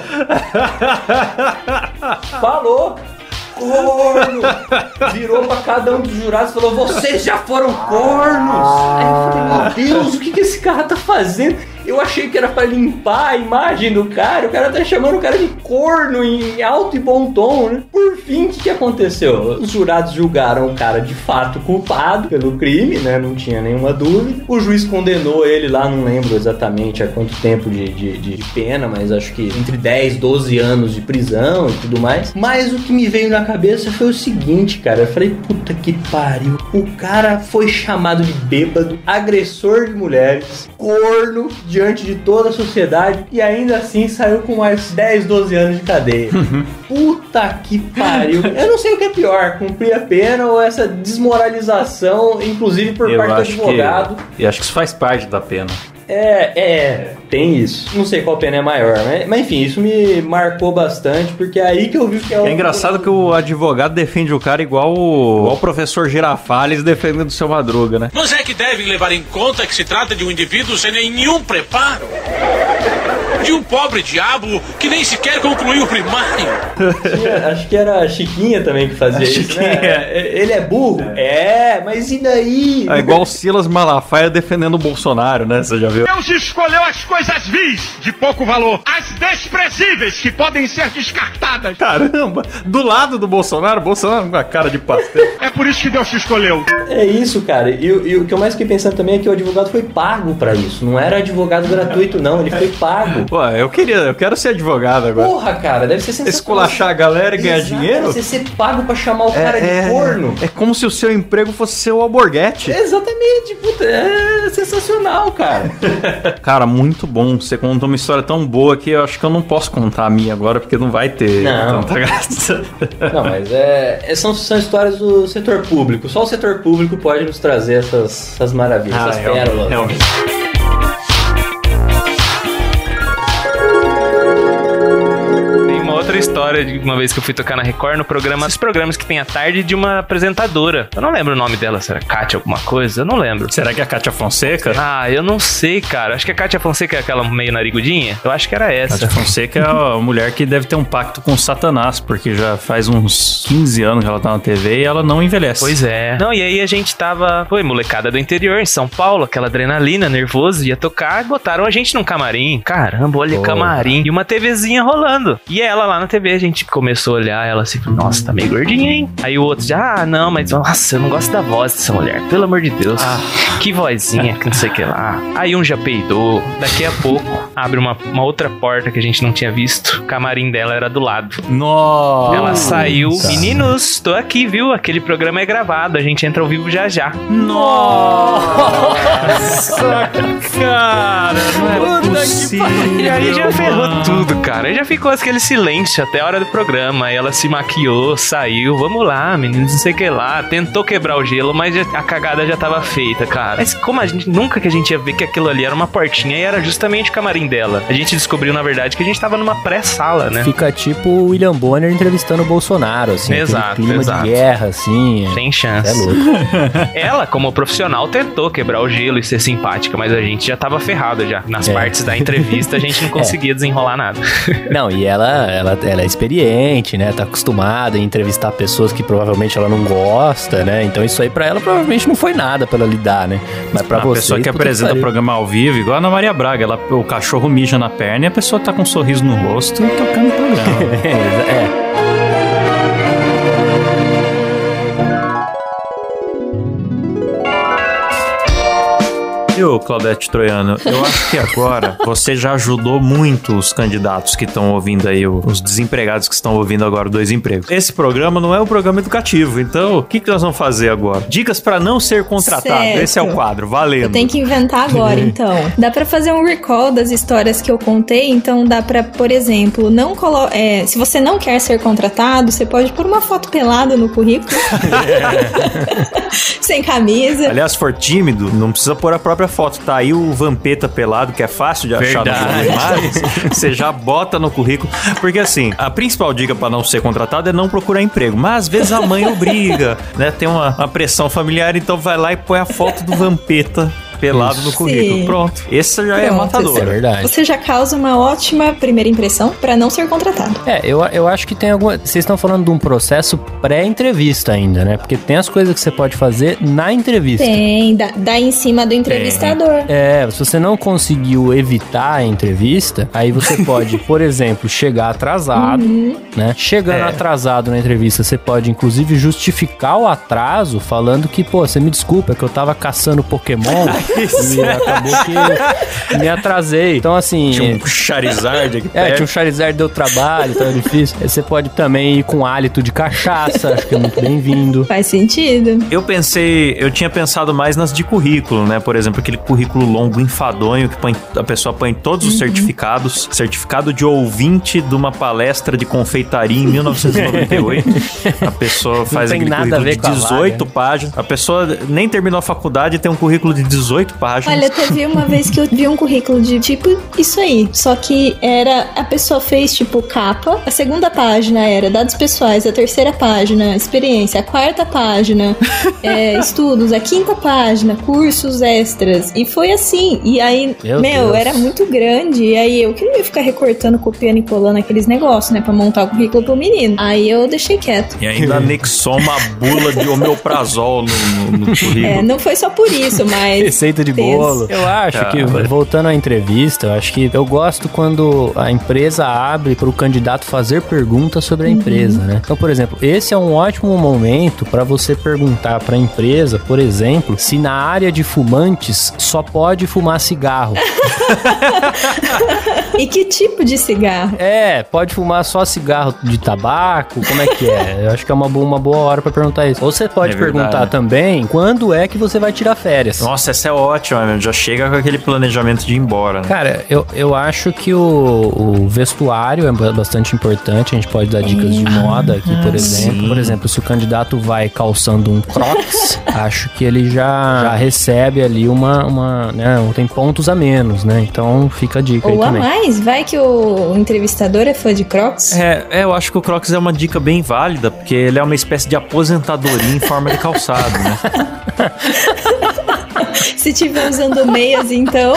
Falou! Corno! Virou pra cada um dos jurados e falou: Vocês já foram cornos! Aí eu falei: Meu Deus, o que, que esse cara tá fazendo? Eu achei que era pra limpar a imagem do cara. O cara tá chamando o cara de corno em alto e bom tom, né? Por fim, o que, que aconteceu? Os jurados julgaram o cara de fato culpado pelo crime, né? Não tinha nenhuma dúvida. O juiz condenou ele lá, não lembro exatamente há quanto tempo de, de, de pena, mas acho que entre 10, 12 anos de prisão e tudo mais. Mas o que me veio na cabeça foi o seguinte, cara. Eu falei, puta que pariu. O cara foi chamado de bêbado, agressor de mulheres, corno diante de toda a sociedade e ainda assim saiu com mais 10, 12 anos de cadeia. Puta que pariu. Eu não sei o que é pior, cumprir a pena ou essa desmoralização, inclusive por Eu parte do advogado. que. Eu acho que isso faz parte da pena. É, é, tem isso. Não sei qual pena é maior, mas, mas enfim, isso me marcou bastante, porque é aí que eu vi que é o. É engraçado que o advogado defende o cara igual o, igual o professor Girafales defendendo o seu Madruga, né? Mas é que devem levar em conta que se trata de um indivíduo sem nenhum preparo. De um pobre diabo que nem sequer concluiu o primário. Tinha- acho que era a Chiquinha também que fazia A isso, Chiquinha. né? Ele é burro? É, mas e daí? É igual o Silas Malafaia defendendo o Bolsonaro, né? Você já viu? Deus escolheu as coisas vis, de pouco valor, as desprezíveis, que podem ser descartadas. Caramba! Do lado do Bolsonaro, o Bolsonaro com a cara de pastel. É por isso que Deus te escolheu. É isso, cara. E, o- e o que eu mais fiquei pensando também é que o advogado foi pago pra isso. Não era advogado gratuito, não. Ele foi pago. Pô, eu queria, eu quero ser advogado agora. Porra, cara, deve ser sensacional. Esculachar a galera e ganhar Exato, dinheiro? Você ser pago pra chamar o cara de corno. é como se o seu emprego fosse ser o alborguete. Exatamente, puta, é sensacional, cara. [LAUGHS] Cara, muito bom. Você contou uma história tão boa que eu acho que eu não posso contar a minha agora, porque não vai ter Não. tanta graça. [LAUGHS] Não, mas é, é- são, são histórias do setor público. Só o setor público pode nos trazer essas, essas maravilhas, Ah, essas realmente, pérolas. realmente. História de uma vez que eu fui tocar na Record no programa, esses programas que tem a tarde de uma apresentadora. Eu não lembro o nome dela, será Kátia alguma coisa? Eu não lembro. Será que é a Kátia Fonseca? Ah, eu não sei, cara. Acho que a Kátia Fonseca é aquela meio narigudinha. Eu acho que era essa. Kátia Fonseca é a mulher que deve ter um pacto com o Satanás, porque já faz uns 15 anos que ela tá na TV e ela não envelhece. Pois é. Não, e aí a gente tava, foi molecada do interior, em São Paulo, aquela adrenalina, nervoso, ia tocar e botaram a gente num camarim. Caramba, olha camarim. E uma TVzinha rolando. E ela lá na TV, gente começou a olhar, ela assim, nossa, tá meio gordinha, hein? Aí o outro já, ah, não, mas nossa, eu não gosto da voz dessa mulher, pelo amor de Deus. Que vozinha, que não sei o que lá. Aí um já peidou. Daqui a pouco, abre uma, uma outra porta que a gente não tinha visto. O camarim dela era do lado. Nossa! Ela saiu. Meninos, tô aqui, viu? Aquele programa é gravado. A gente entra ao vivo já já. Nossa, [LAUGHS] cara, não é possível. E aí já ferrou tudo, cara. Aí já ficou aquele silêncio até a hora do programa. Aí ela se maquiou, saiu. Vamos lá, meninos, não sei o que lá. Tentou quebrar o gelo, mas a cagada já tava feita, cara. Mas como a gente nunca que a gente ia ver que aquilo ali era uma portinha e era justamente o camarim dela. A gente descobriu, na verdade, que a gente tava numa pré-sala, né? Fica tipo o William Bonner entrevistando o Bolsonaro, assim. Exato, clima exato. de guerra, assim. Sem É chance. louco. [LAUGHS] Ela, como profissional, tentou quebrar o gelo e ser simpática, mas a gente já tava ferrado já. Nas É. partes da entrevista, a gente não [LAUGHS] conseguia desenrolar nada. Não, e ela, ela, ela é experiente, né? Tá acostumada a entrevistar pessoas que provavelmente ela não gosta, né? Então isso aí pra ela provavelmente não foi nada pra ela lidar, né? Mas pra a você. pessoa que apresenta o programa ao vivo, igual a Ana Maria Braga, ela, o cachorro mija na perna e a pessoa tá com um sorriso no rosto e tocando o programa. [LAUGHS] é. Viu, Claudete Troiano? Eu acho que agora você já ajudou muito os candidatos que estão ouvindo aí, os desempregados que estão ouvindo agora dois empregos. Esse programa não é um programa educativo, então o que, que nós vamos fazer agora? Dicas pra não ser contratado. Certo. Esse é o quadro, valendo. Tenho que inventar agora, [LAUGHS] então. Dá pra fazer um recall das histórias que eu contei, então dá pra, por exemplo, não colo é, se você não quer ser contratado, você pode pôr uma foto pelada no currículo. [LAUGHS] [LAUGHS] Sem camisa. Aliás, for tímido, não precisa pôr a própria foto. Tá aí o Vampeta pelado, que é fácil de achar nas imagens. [LAUGHS] Você já bota no currículo. Porque assim, a principal dica pra não ser contratado é não procurar emprego. Mas às vezes a mãe obriga, né? Tem uma, uma pressão familiar, então vai lá e põe a foto do Vampeta pelado no currículo. Sim. Pronto. Esse já é Pronto, matador. É verdade. Você já causa uma ótima primeira impressão pra não ser contratado. É, eu, eu acho que tem alguma. Vocês estão falando de um processo pré-entrevista ainda, né? Porque tem as coisas que você pode fazer na entrevista. Tem, dá, dá em cima do entrevistador. É, se você não conseguiu evitar a entrevista, aí você [LAUGHS] pode, por exemplo, chegar atrasado, né? Chegando É. atrasado na entrevista, você pode inclusive justificar o atraso falando que, pô, você me desculpa, é que eu tava caçando Pokémon [LAUGHS] e acabou que me atrasei. Então, assim. Tinha um Charizard aqui [LAUGHS] É, perto. tinha um Charizard deu trabalho, então é difícil. Aí você pode também ir com hálito de cachaça, acho que é muito bem-vindo. Faz sentido. Eu pensei, eu tinha pensado mais nas de currículo, né? Por exemplo, aquele currículo longo, enfadonho, que põe, a pessoa põe todos os certificados. Certificado de ouvinte de uma palestra de confeitaria em 1998. [LAUGHS] a pessoa faz tem aquele nada a currículo ver de com a 18 vaga, né? páginas. A pessoa nem terminou a faculdade e tem um currículo de 18 páginas. Olha, teve uma vez que eu vi um currículo de tipo isso aí. Só que era. A pessoa fez tipo capa. A segunda página era dados pessoais. A terceira página, experiência. A quarta página, [LAUGHS] é, estudos. A quinta página, cursos extras. E foi assim. E aí, Meu meu, era muito grande. E aí eu queria ficar recortando, copiando e colando aqueles negócios, né? Pra montar o currículo pro menino. Aí eu deixei quieto. E ainda anexou uma bula de [LAUGHS] omeprazol no, no, no currículo. É, não foi só por isso, mas. [LAUGHS] Receita de bolo. Eu acho que, voltando à entrevista, eu acho que eu gosto quando a empresa abre para o candidato fazer perguntas sobre a empresa, né? Então, por exemplo, esse é um ótimo momento para você perguntar para a empresa, por exemplo, se na área de fumantes só pode fumar cigarro. [LAUGHS] E que tipo de cigarro? É, pode fumar só cigarro de tabaco? Como é que é? Eu acho que é uma boa, uma boa hora para perguntar isso. Ou você pode É perguntar também quando é que você vai tirar férias. Nossa, essa é ótima, meu. Já chega com aquele planejamento de ir embora, né? Cara, eu, eu acho que o, o vestuário é ba- bastante importante. A gente pode dar dicas de moda aqui, por exemplo. sim. Por exemplo, se o candidato vai calçando um crocs, [LAUGHS] acho que ele já, já recebe ali uma, uma né, tem pontos a menos, né? Então fica a dica aí Ou a também. mais, vai que o entrevistador é fã de Crocs. É, é, eu acho que o Crocs é uma dica bem válida, porque ele é uma espécie de aposentadoria em forma de calçado, né? [LAUGHS] [LAUGHS] Se tiver usando meias, então.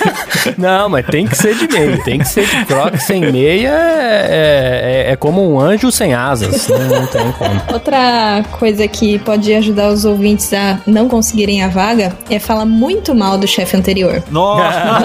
[LAUGHS] Não, mas tem que ser de meia. Tem que ser de crocs sem meia. É, é, é como um anjo sem asas. Não, não tem como. Outra coisa que pode ajudar os ouvintes a não conseguirem a vaga é falar muito mal do chefe anterior. Nossa!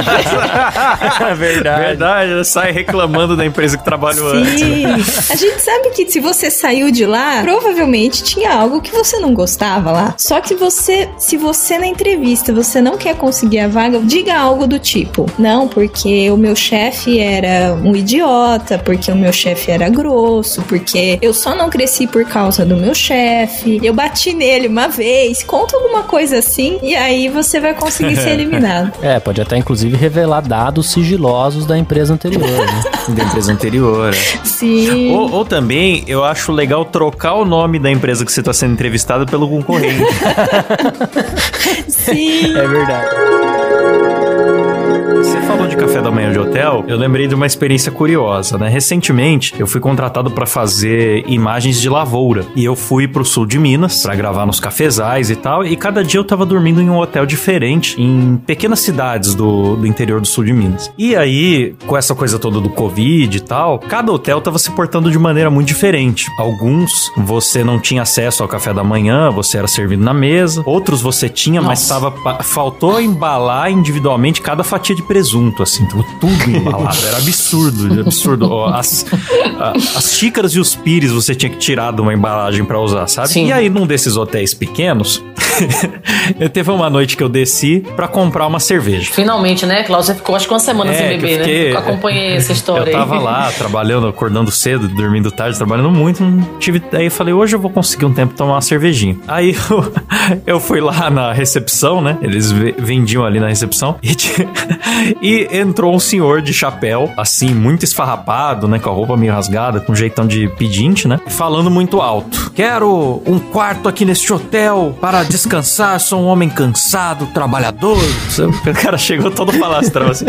[LAUGHS] Verdade. Verdade, sai reclamando da empresa que trabalhou antes. né? Sim. A gente sabe que se você saiu de lá, provavelmente tinha algo que você não gostava lá. Só que você, se você na entrevista você não quer conseguir a vaga, diga algo do tipo: "Não, porque o meu chefe era um idiota, porque o meu chefe era grosso, porque eu só não cresci por causa do meu chefe, eu bati nele uma vez". Conta alguma coisa assim e aí você vai conseguir ser [LAUGHS] eliminado. É, pode até inclusive revelar dados sigilosos da empresa anterior, né? [LAUGHS] Da empresa anterior. é. Sim. Ou, ou também, eu acho legal trocar o nome da empresa que você está sendo entrevistado pelo concorrente. [LAUGHS] Sim. É verdade. Falou de café da manhã de hotel, eu lembrei de uma experiência curiosa, né? Recentemente, eu fui contratado para fazer imagens de lavoura e eu fui pro sul de Minas para gravar nos cafezais e tal, e cada dia eu tava dormindo em um hotel diferente em pequenas cidades do, do interior do sul de Minas. E aí, com essa coisa toda do Covid e tal, cada hotel tava se portando de maneira muito diferente. Alguns você não tinha acesso ao café da manhã, você era servido na mesa, outros você tinha, mas Nossa. tava pa- faltou embalar individualmente cada fatia de presunto, assim, tava tudo embalado. Era absurdo, absurdo. As, as xícaras e os pires você tinha que tirar de uma embalagem pra usar, sabe? Sim. E aí, num desses hotéis pequenos, [LAUGHS] eu teve uma noite que eu desci pra comprar uma cerveja. Finalmente, né, Klaus? Você ficou acho que uma semana É, sem que eu beber, fiquei- né? Eu acompanhei essa [LAUGHS] história Eu aí. tava lá trabalhando, acordando cedo, dormindo tarde, trabalhando muito. Tive. Aí eu falei, hoje eu vou conseguir um tempo tomar uma cervejinha. Aí eu, [LAUGHS] eu fui lá na recepção, né? Eles ve- vendiam ali na recepção. E, tinha- entrou um senhor de chapéu, assim, muito esfarrapado, né? Com a roupa meio rasgada, com um jeitão de pedinte, né? Falando muito alto. Quero um quarto aqui neste hotel para descansar. Sou um homem cansado, trabalhador. [LAUGHS] O cara chegou todo falastrão assim.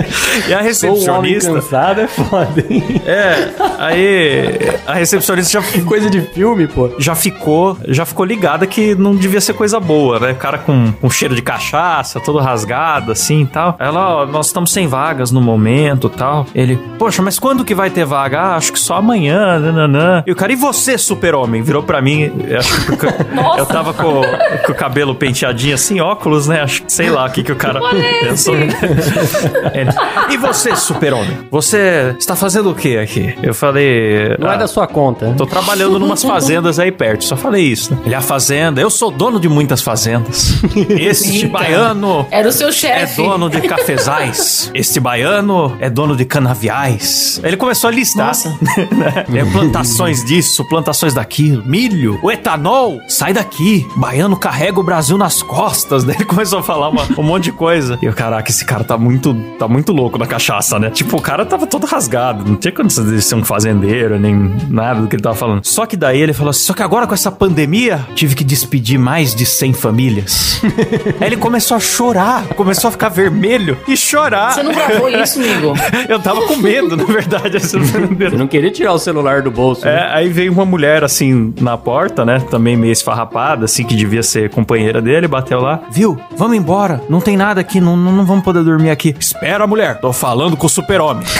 E a recepcionista. Sou um homem cansado é foda, hein? É, aí a recepcionista já Coisa de filme, pô. já ficou, já ficou ligada que não devia ser coisa boa, né? O cara com, com cheiro de cachaça, todo rasgado assim e tal. Ela, ó, nós estamos sem vagas no momento tal. Ele, poxa, mas quando que vai ter vaga? Ah, acho que só amanhã, nananã. E o cara, e você, super-homem? Virou pra mim, eu acho que [LAUGHS] eu tava com, com o cabelo penteadinho assim, óculos, né? Acho que sei lá o que que o cara pensou. [LAUGHS] Ele, e você, super-homem? Você está fazendo o que aqui? Eu falei. Não é "Ah, da sua conta. né? Tô trabalhando numas fazendas aí perto, só falei isso. Né? Ele é a fazenda, eu sou dono de muitas fazendas. [LAUGHS] Este baiano Era o seu é chefe. dono de cafezais. Este baiano é dono de canaviais. Ele começou a listar. [LAUGHS] né? É, plantações disso, plantações daquilo. Milho, o etanol, sai daqui. Baiano carrega o Brasil nas costas. Daí ele começou a falar uma- um monte de coisa. E eu, caraca, esse cara tá muito, tá muito louco na cachaça, né? Tipo, o cara tava todo rasgado. Não tinha condição de ser um fazendeiro, nem nada do que ele tava falando. Só que daí ele falou assim: só que agora com essa pandemia, tive que despedir mais de 100 famílias. [LAUGHS] Aí ele começou a chorar, começou a ficar vermelho e chorar. Você não gravou isso, amigo? [LAUGHS] Eu tava com medo, na verdade. assim, Você não queria tirar o celular do bolso. né? É, aí veio uma mulher assim na porta, né? Também meio esfarrapada, assim, que devia ser companheira dele, bateu lá. Viu? Vamos embora. Não tem nada aqui, não, não, não vamos poder dormir aqui. Espera, mulher. Tô falando com o super-homem. [LAUGHS]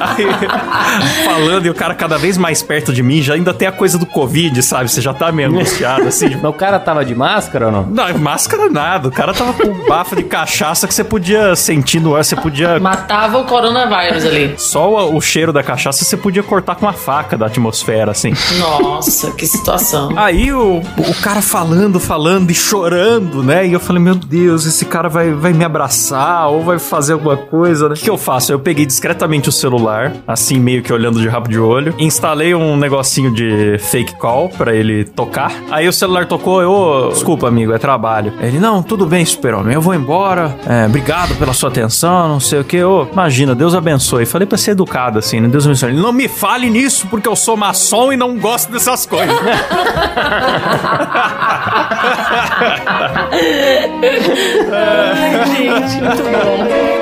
Aí, falando, e o cara cada vez mais perto de mim, já ainda tem a coisa do Covid, sabe? Você já tá meio angustiado, assim. [LAUGHS] Mas o cara tava de máscara ou não? Não, máscara nada. O cara tava com um bafo de cachaça que você podia sentir no ar, você podia [LAUGHS] Matava o coronavírus ali. Só o, o cheiro da cachaça você podia cortar com uma faca da atmosfera, assim. Nossa, que situação. Aí o, o cara falando, falando e chorando, né? E eu falei, meu Deus, esse cara vai, vai me abraçar ou vai fazer alguma coisa, né? O que, eu faço? Eu peguei discretamente o celular, assim, meio que olhando de rabo de olho, instalei um negocinho de fake call pra ele tocar. Aí o celular tocou, eu, "Ô, desculpa, amigo, é trabalho. Ele, não, tudo bem, super-homem, eu vou embora, é, obrigado pela sua atenção, não sei o que. Imagina, Deus abençoe. Falei pra ser educado, assim, né? Deus abençoe. Não me fale nisso, porque eu sou maçom e não gosto dessas coisas. [LAUGHS] Ai, gente, muito bom.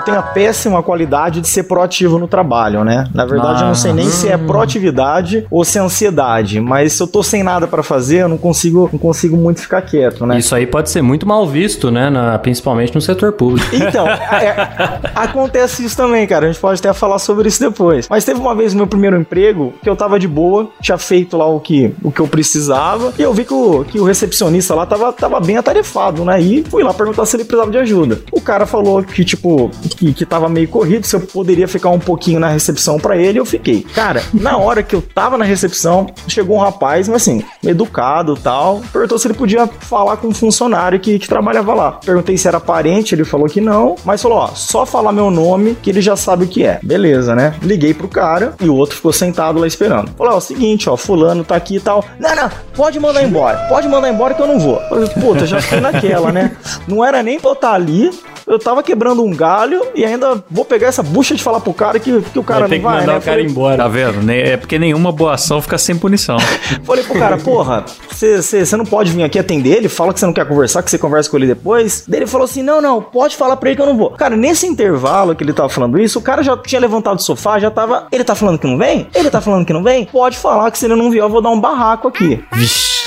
Eu tenho a péssima qualidade de ser proativo no trabalho, né? Na verdade, eu não sei nem se é proatividade ou se é ansiedade, mas se eu tô sem nada pra fazer, eu não consigo, não consigo muito ficar quieto, né? Isso aí pode ser muito mal visto, né? na- principalmente no setor público. Então, [LAUGHS] é, acontece isso também, cara. A gente pode até falar sobre isso depois. Mas teve uma vez no meu primeiro emprego que eu tava de boa, tinha feito lá o que, o que eu precisava, e eu vi que o, que o recepcionista lá tava, tava bem atarefado, né? E fui lá perguntar se ele precisava de ajuda. O cara falou que, tipo, que, que tava meio corrido, se eu poderia ficar um pouquinho na recepção pra ele, eu fiquei. Cara, na hora que eu tava na recepção, chegou um rapaz, mas assim, educado tal, perguntou se ele podia falar com um funcionário que, que trabalhava lá. Perguntei se era parente, ele falou que não, mas falou, ó, só falar meu nome que ele já sabe o que é. Beleza, né? Liguei pro cara e o outro ficou sentado lá esperando. Falou, ó, o seguinte, ó, fulano tá aqui e tal. Não, não, pode mandar embora. Pode mandar embora que eu não vou. Eu, Puta, já fiquei naquela, né? Não era nem pra eu estar ali, eu tava quebrando um galho e ainda vou pegar essa bucha de falar pro cara que, que o cara Vai não que vai, mandar né? o cara Falei- embora. Tá vendo? É porque nenhuma boa ação fica sem punição. [LAUGHS] Falei pro cara, porra, você não pode vir aqui atender ele, fala que você não quer conversar, que você conversa com ele depois. Daí ele falou assim: não, não, pode falar pra ele que eu não vou. Cara, nesse intervalo que ele tava falando isso, o cara já tinha levantado do sofá, já tava. Ele tá falando que não vem? Ele tá falando que não vem? Pode falar que se ele não vier, eu vou dar um barraco aqui.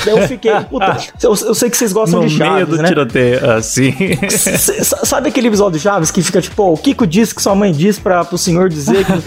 Daí eu fiquei, puta, [LAUGHS] eu, eu sei que vocês gostam no de meio Chaves, do né? tiroteio, assim. S- Sabe aquele episódio de Chaves que fica tipo, o Kiko disse que sua mãe disse pra, pro senhor dizer que. [LAUGHS]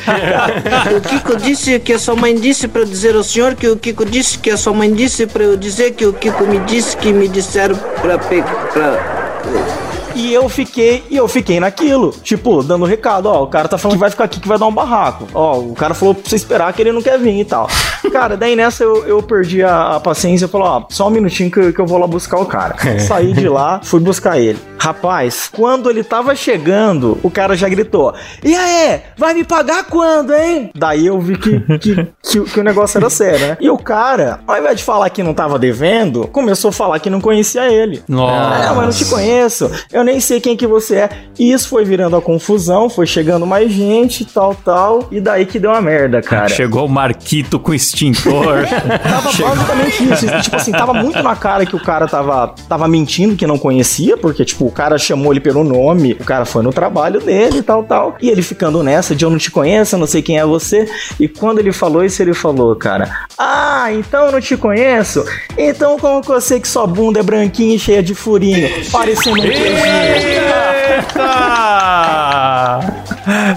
O Kiko disse que a sua mãe disse para dizer ao senhor que o Kiko disse que a sua mãe disse para eu dizer que o Kiko me disse que me disseram pra pe... pra... E eu fiquei, e eu fiquei naquilo, tipo, dando recado, ó, o cara tá falando que vai ficar aqui que vai dar um barraco. Ó, o cara falou pra você esperar que ele não quer vir e tal. Cara, daí nessa eu, eu perdi a, a paciência e falei, ó, só um minutinho que, eu- que eu vou lá buscar o cara. Saí de lá, fui buscar ele. Rapaz, quando ele tava chegando, o cara já gritou: E aí, vai me pagar quando, hein? Daí eu vi que, que, que, o- que o negócio era sério, né? E o cara, ao invés de falar que não tava devendo, começou a falar que não conhecia ele. Nossa. Ah, mas não te conheço, eu nem sei quem que você é. E isso foi virando a confusão, foi chegando mais gente, tal, tal. E daí que deu uma merda, cara. Chegou o Marquito com extintor. [LAUGHS] Tava basicamente isso. Tipo assim, tava muito na cara que o cara tava, tava mentindo que não conhecia, porque, tipo, o cara chamou ele pelo nome, o cara foi no trabalho dele e tal, tal. E ele ficando nessa de eu não te conheço, eu não sei quem é você. E quando ele falou isso, ele falou, cara, ah, então eu não te conheço? Então como que eu sei que sua bunda é branquinha e cheia de furinho, parecendo um queijinho? Eita!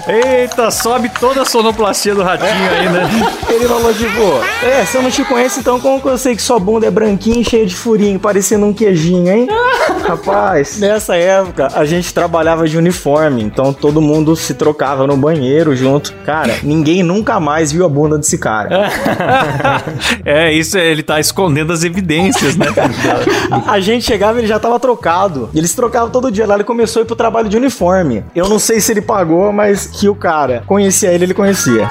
Eita, sobe toda a sonoplastia do ratinho aí, né? [LAUGHS] Ele falou, tipo, é, se eu não te conheço, então como que eu sei que sua bunda é branquinha e cheia de furinho, parecendo um queijinho, hein? [LAUGHS] Rapaz, nessa época a gente trabalhava de uniforme, então todo mundo se trocava no banheiro junto. Cara, ninguém nunca mais viu a bunda desse cara. [LAUGHS] É, isso é- ele tá escondendo as evidências, né? A gente chegava e ele já tava trocado. E Eles trocavam todo dia lá, ele começou a ir pro trabalho de uniforme. Eu não sei se ele pagou, mas que o cara conhecia ele, ele conhecia.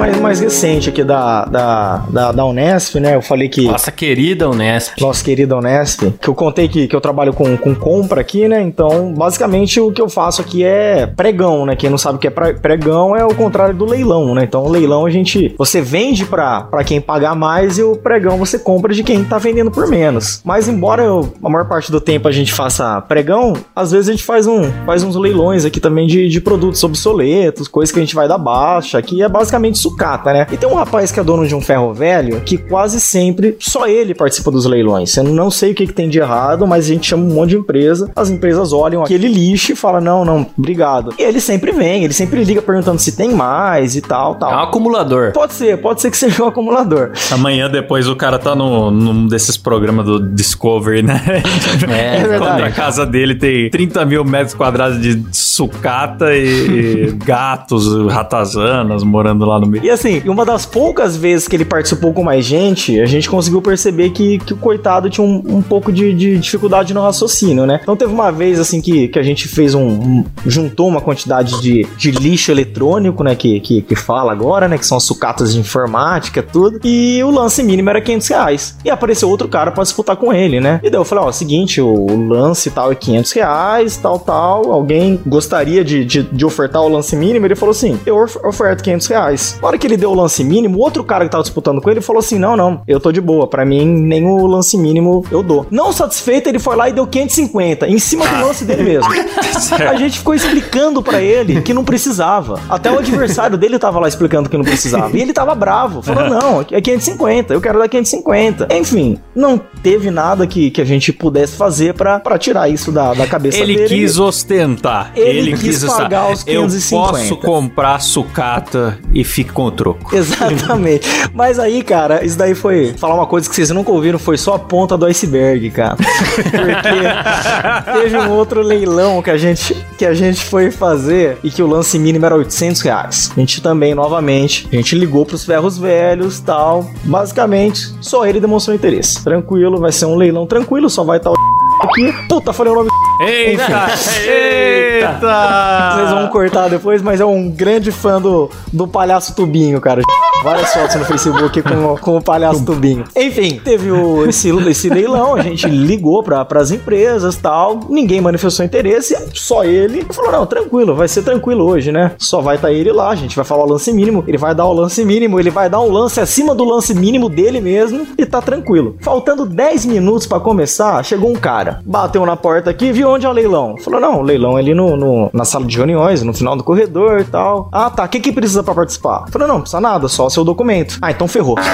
Mais, mais recente aqui da, da, da, da Unesp, né? Eu falei que. Nossa querida Unesp. Nossa querida Unesp, que eu contei que, que eu trabalho com, com compra aqui, né? Então, basicamente, o que eu faço aqui é pregão, né? Quem não sabe o que é pre- pregão é o contrário do leilão, né? Então, o leilão a gente. Você vende pra, pra quem pagar mais e o pregão você compra de quem tá vendendo por menos. Mas, embora eu, a maior parte do tempo a gente faça pregão, às vezes a gente faz, um, faz uns leilões aqui também de, de produtos obsoletos, coisas que a gente vai dar baixa, que é basicamente sucata, né? E tem um rapaz que é dono de um ferro velho que quase sempre só ele participa dos leilões. Eu não sei o que, que tem de errado, mas a gente chama um monte de empresa, as empresas olham aquele lixo e falam: não, não, obrigado. E ele sempre vem, ele sempre liga perguntando se tem mais e tal, tal. É um acumulador. Pode ser, pode ser que [LAUGHS] seja um acumulador. Amanhã depois o cara tá no, num desses programas do Discovery, né? [LAUGHS] É, É verdade. Quando a casa dele tem 30 mil metros quadrados de sucata e, e [LAUGHS] gatos, ratazanas morando lá no meio. E assim, uma das poucas vezes que ele participou com mais gente, a gente conseguiu perceber que, que o coitado tinha um, um pouco de, de dificuldade no raciocínio, né? Então teve uma vez, assim, que, que a gente fez um, um- juntou uma quantidade de, de lixo eletrônico, né? Que, que, que fala agora, né? Que são as sucatas de informática, tudo. E o lance mínimo era 500 reais. E apareceu outro cara pra disputar com ele, né? E daí eu falei, ó, seguinte, o, o lance tal é 500 reais, tal, tal. Alguém gostaria de, de, de ofertar o lance mínimo? Ele falou assim, eu of- oferto 500 reais. Hora que ele deu o lance mínimo, o outro cara que tava disputando com ele falou assim, não, não, eu tô de boa. Pra mim, nem o lance mínimo eu dou. Não satisfeito, ele foi lá e deu 550, em cima do lance dele mesmo. [LAUGHS] A gente ficou explicando pra ele que não precisava. Até o adversário dele tava lá explicando que não precisava. E ele tava bravo. Falou, não, é 550, eu quero dar 550. Enfim, não teve nada que, que a gente pudesse fazer pra, pra tirar isso da, da cabeça Ele dele. quis ostentar. Ele quis pagar os Eu 550. posso comprar sucata e fique o troco. [LAUGHS] Exatamente. Mas aí, cara, isso daí foi. Falar uma coisa que vocês nunca ouviram, foi só a ponta do iceberg, cara. [LAUGHS] Porque teve um outro leilão que a gente, que a gente foi fazer e que o lance mínimo era 800 reais. A gente também, novamente, a gente ligou pros ferros velhos tal. Basicamente, só ele demonstrou interesse. Tranquilo, vai ser um leilão tranquilo, só vai estar o aqui. Puta, falei o nome. Eita! Eita! Vocês vão cortar depois, mas é um grande fã do, do palhaço Tubinho, cara. Várias fotos no Facebook com, com o palhaço Tubinho. Enfim, teve o, esse, esse leilão, a gente ligou para as empresas tal, ninguém manifestou interesse, só ele falou: não, tranquilo, vai ser tranquilo hoje, né? Só vai estar ele lá, a gente vai falar o lance mínimo, ele vai dar o lance mínimo, ele vai dar um lance acima do lance mínimo dele mesmo e tá tranquilo. Faltando 10 minutos para começar, chegou um cara, bateu na porta aqui, viu onde é o leilão? Falou: não, o leilão é ali no, no- na sala de reuniões, no final do corredor e tal. Ah, tá, o que, que precisa para participar? Falou: não, não precisa nada, só o seu documento. Ah, então ferrou. [LAUGHS]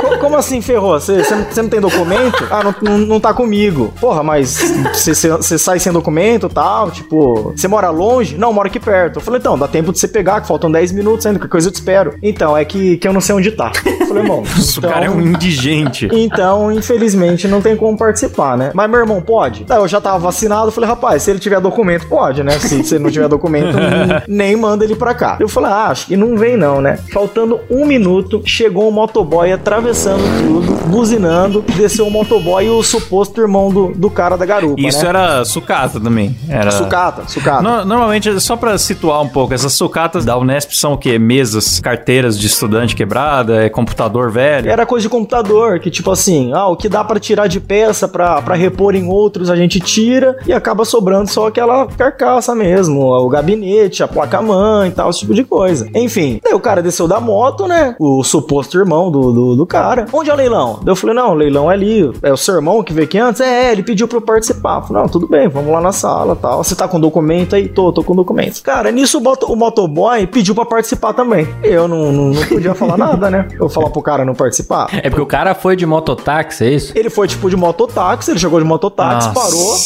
Co- Como assim ferrou? Você você não tem documento? Ah, não, não, não tá comigo. Porra, mas você sai sem documento e tal? Tipo, você mora longe? Não, moro aqui perto. Eu falei, então, dá tempo de você pegar, que faltam 10 minutos ainda, qualquer coisa eu te espero. Então, é que, que eu não sei onde tá. Eu falei, bom, [LAUGHS] O cara é um indigente. então, infelizmente, não tem como participar, né? Mas meu irmão pode? Daí eu já tava vacinado, falei, rapaz, se ele tiver documento, pode, né? Se, se ele não tiver documento, [LAUGHS] nem- manda ele pra cá. Eu falei, ah, acho que não vem não, né? Faltando um minuto, chegou um motoboy atravessando tudo, buzinando, desceu o motoboy e o suposto irmão do, do cara da garupa, Isso né? era sucata também. Era... Sucata, sucata. No- normalmente, só pra situar um pouco, essas sucatas da Unesp são o quê? Mesas, carteiras de estudante quebrada, é computador velho. Era coisa de computador, que tipo assim, ah, o que dá pra tirar de peça pra, pra repor em outros a gente tira e acaba sobrando só aquela carcaça mesmo, o gabinete, a placa-mãe e tal, esse tipo de coisa. Enfim, daí o cara desceu da moto, né? O suposto irmão do, do, do cara. Onde é o leilão? Daí eu falei, não, o leilão é ali. É o seu irmão que veio aqui antes? É, ele pediu pra eu participar. Eu falei, não, tudo bem, vamos lá na sala e tal. Você tá com documento aí? Tô, tô com documento. Cara, nisso o, o motoboy pediu pra participar também. Eu não, não, não podia falar nada, né? Eu falar pro cara não participar. É porque o cara foi de mototáxi, é isso? Ele foi tipo de mototáxi, ele chegou de mototáxi, Nossa. parou.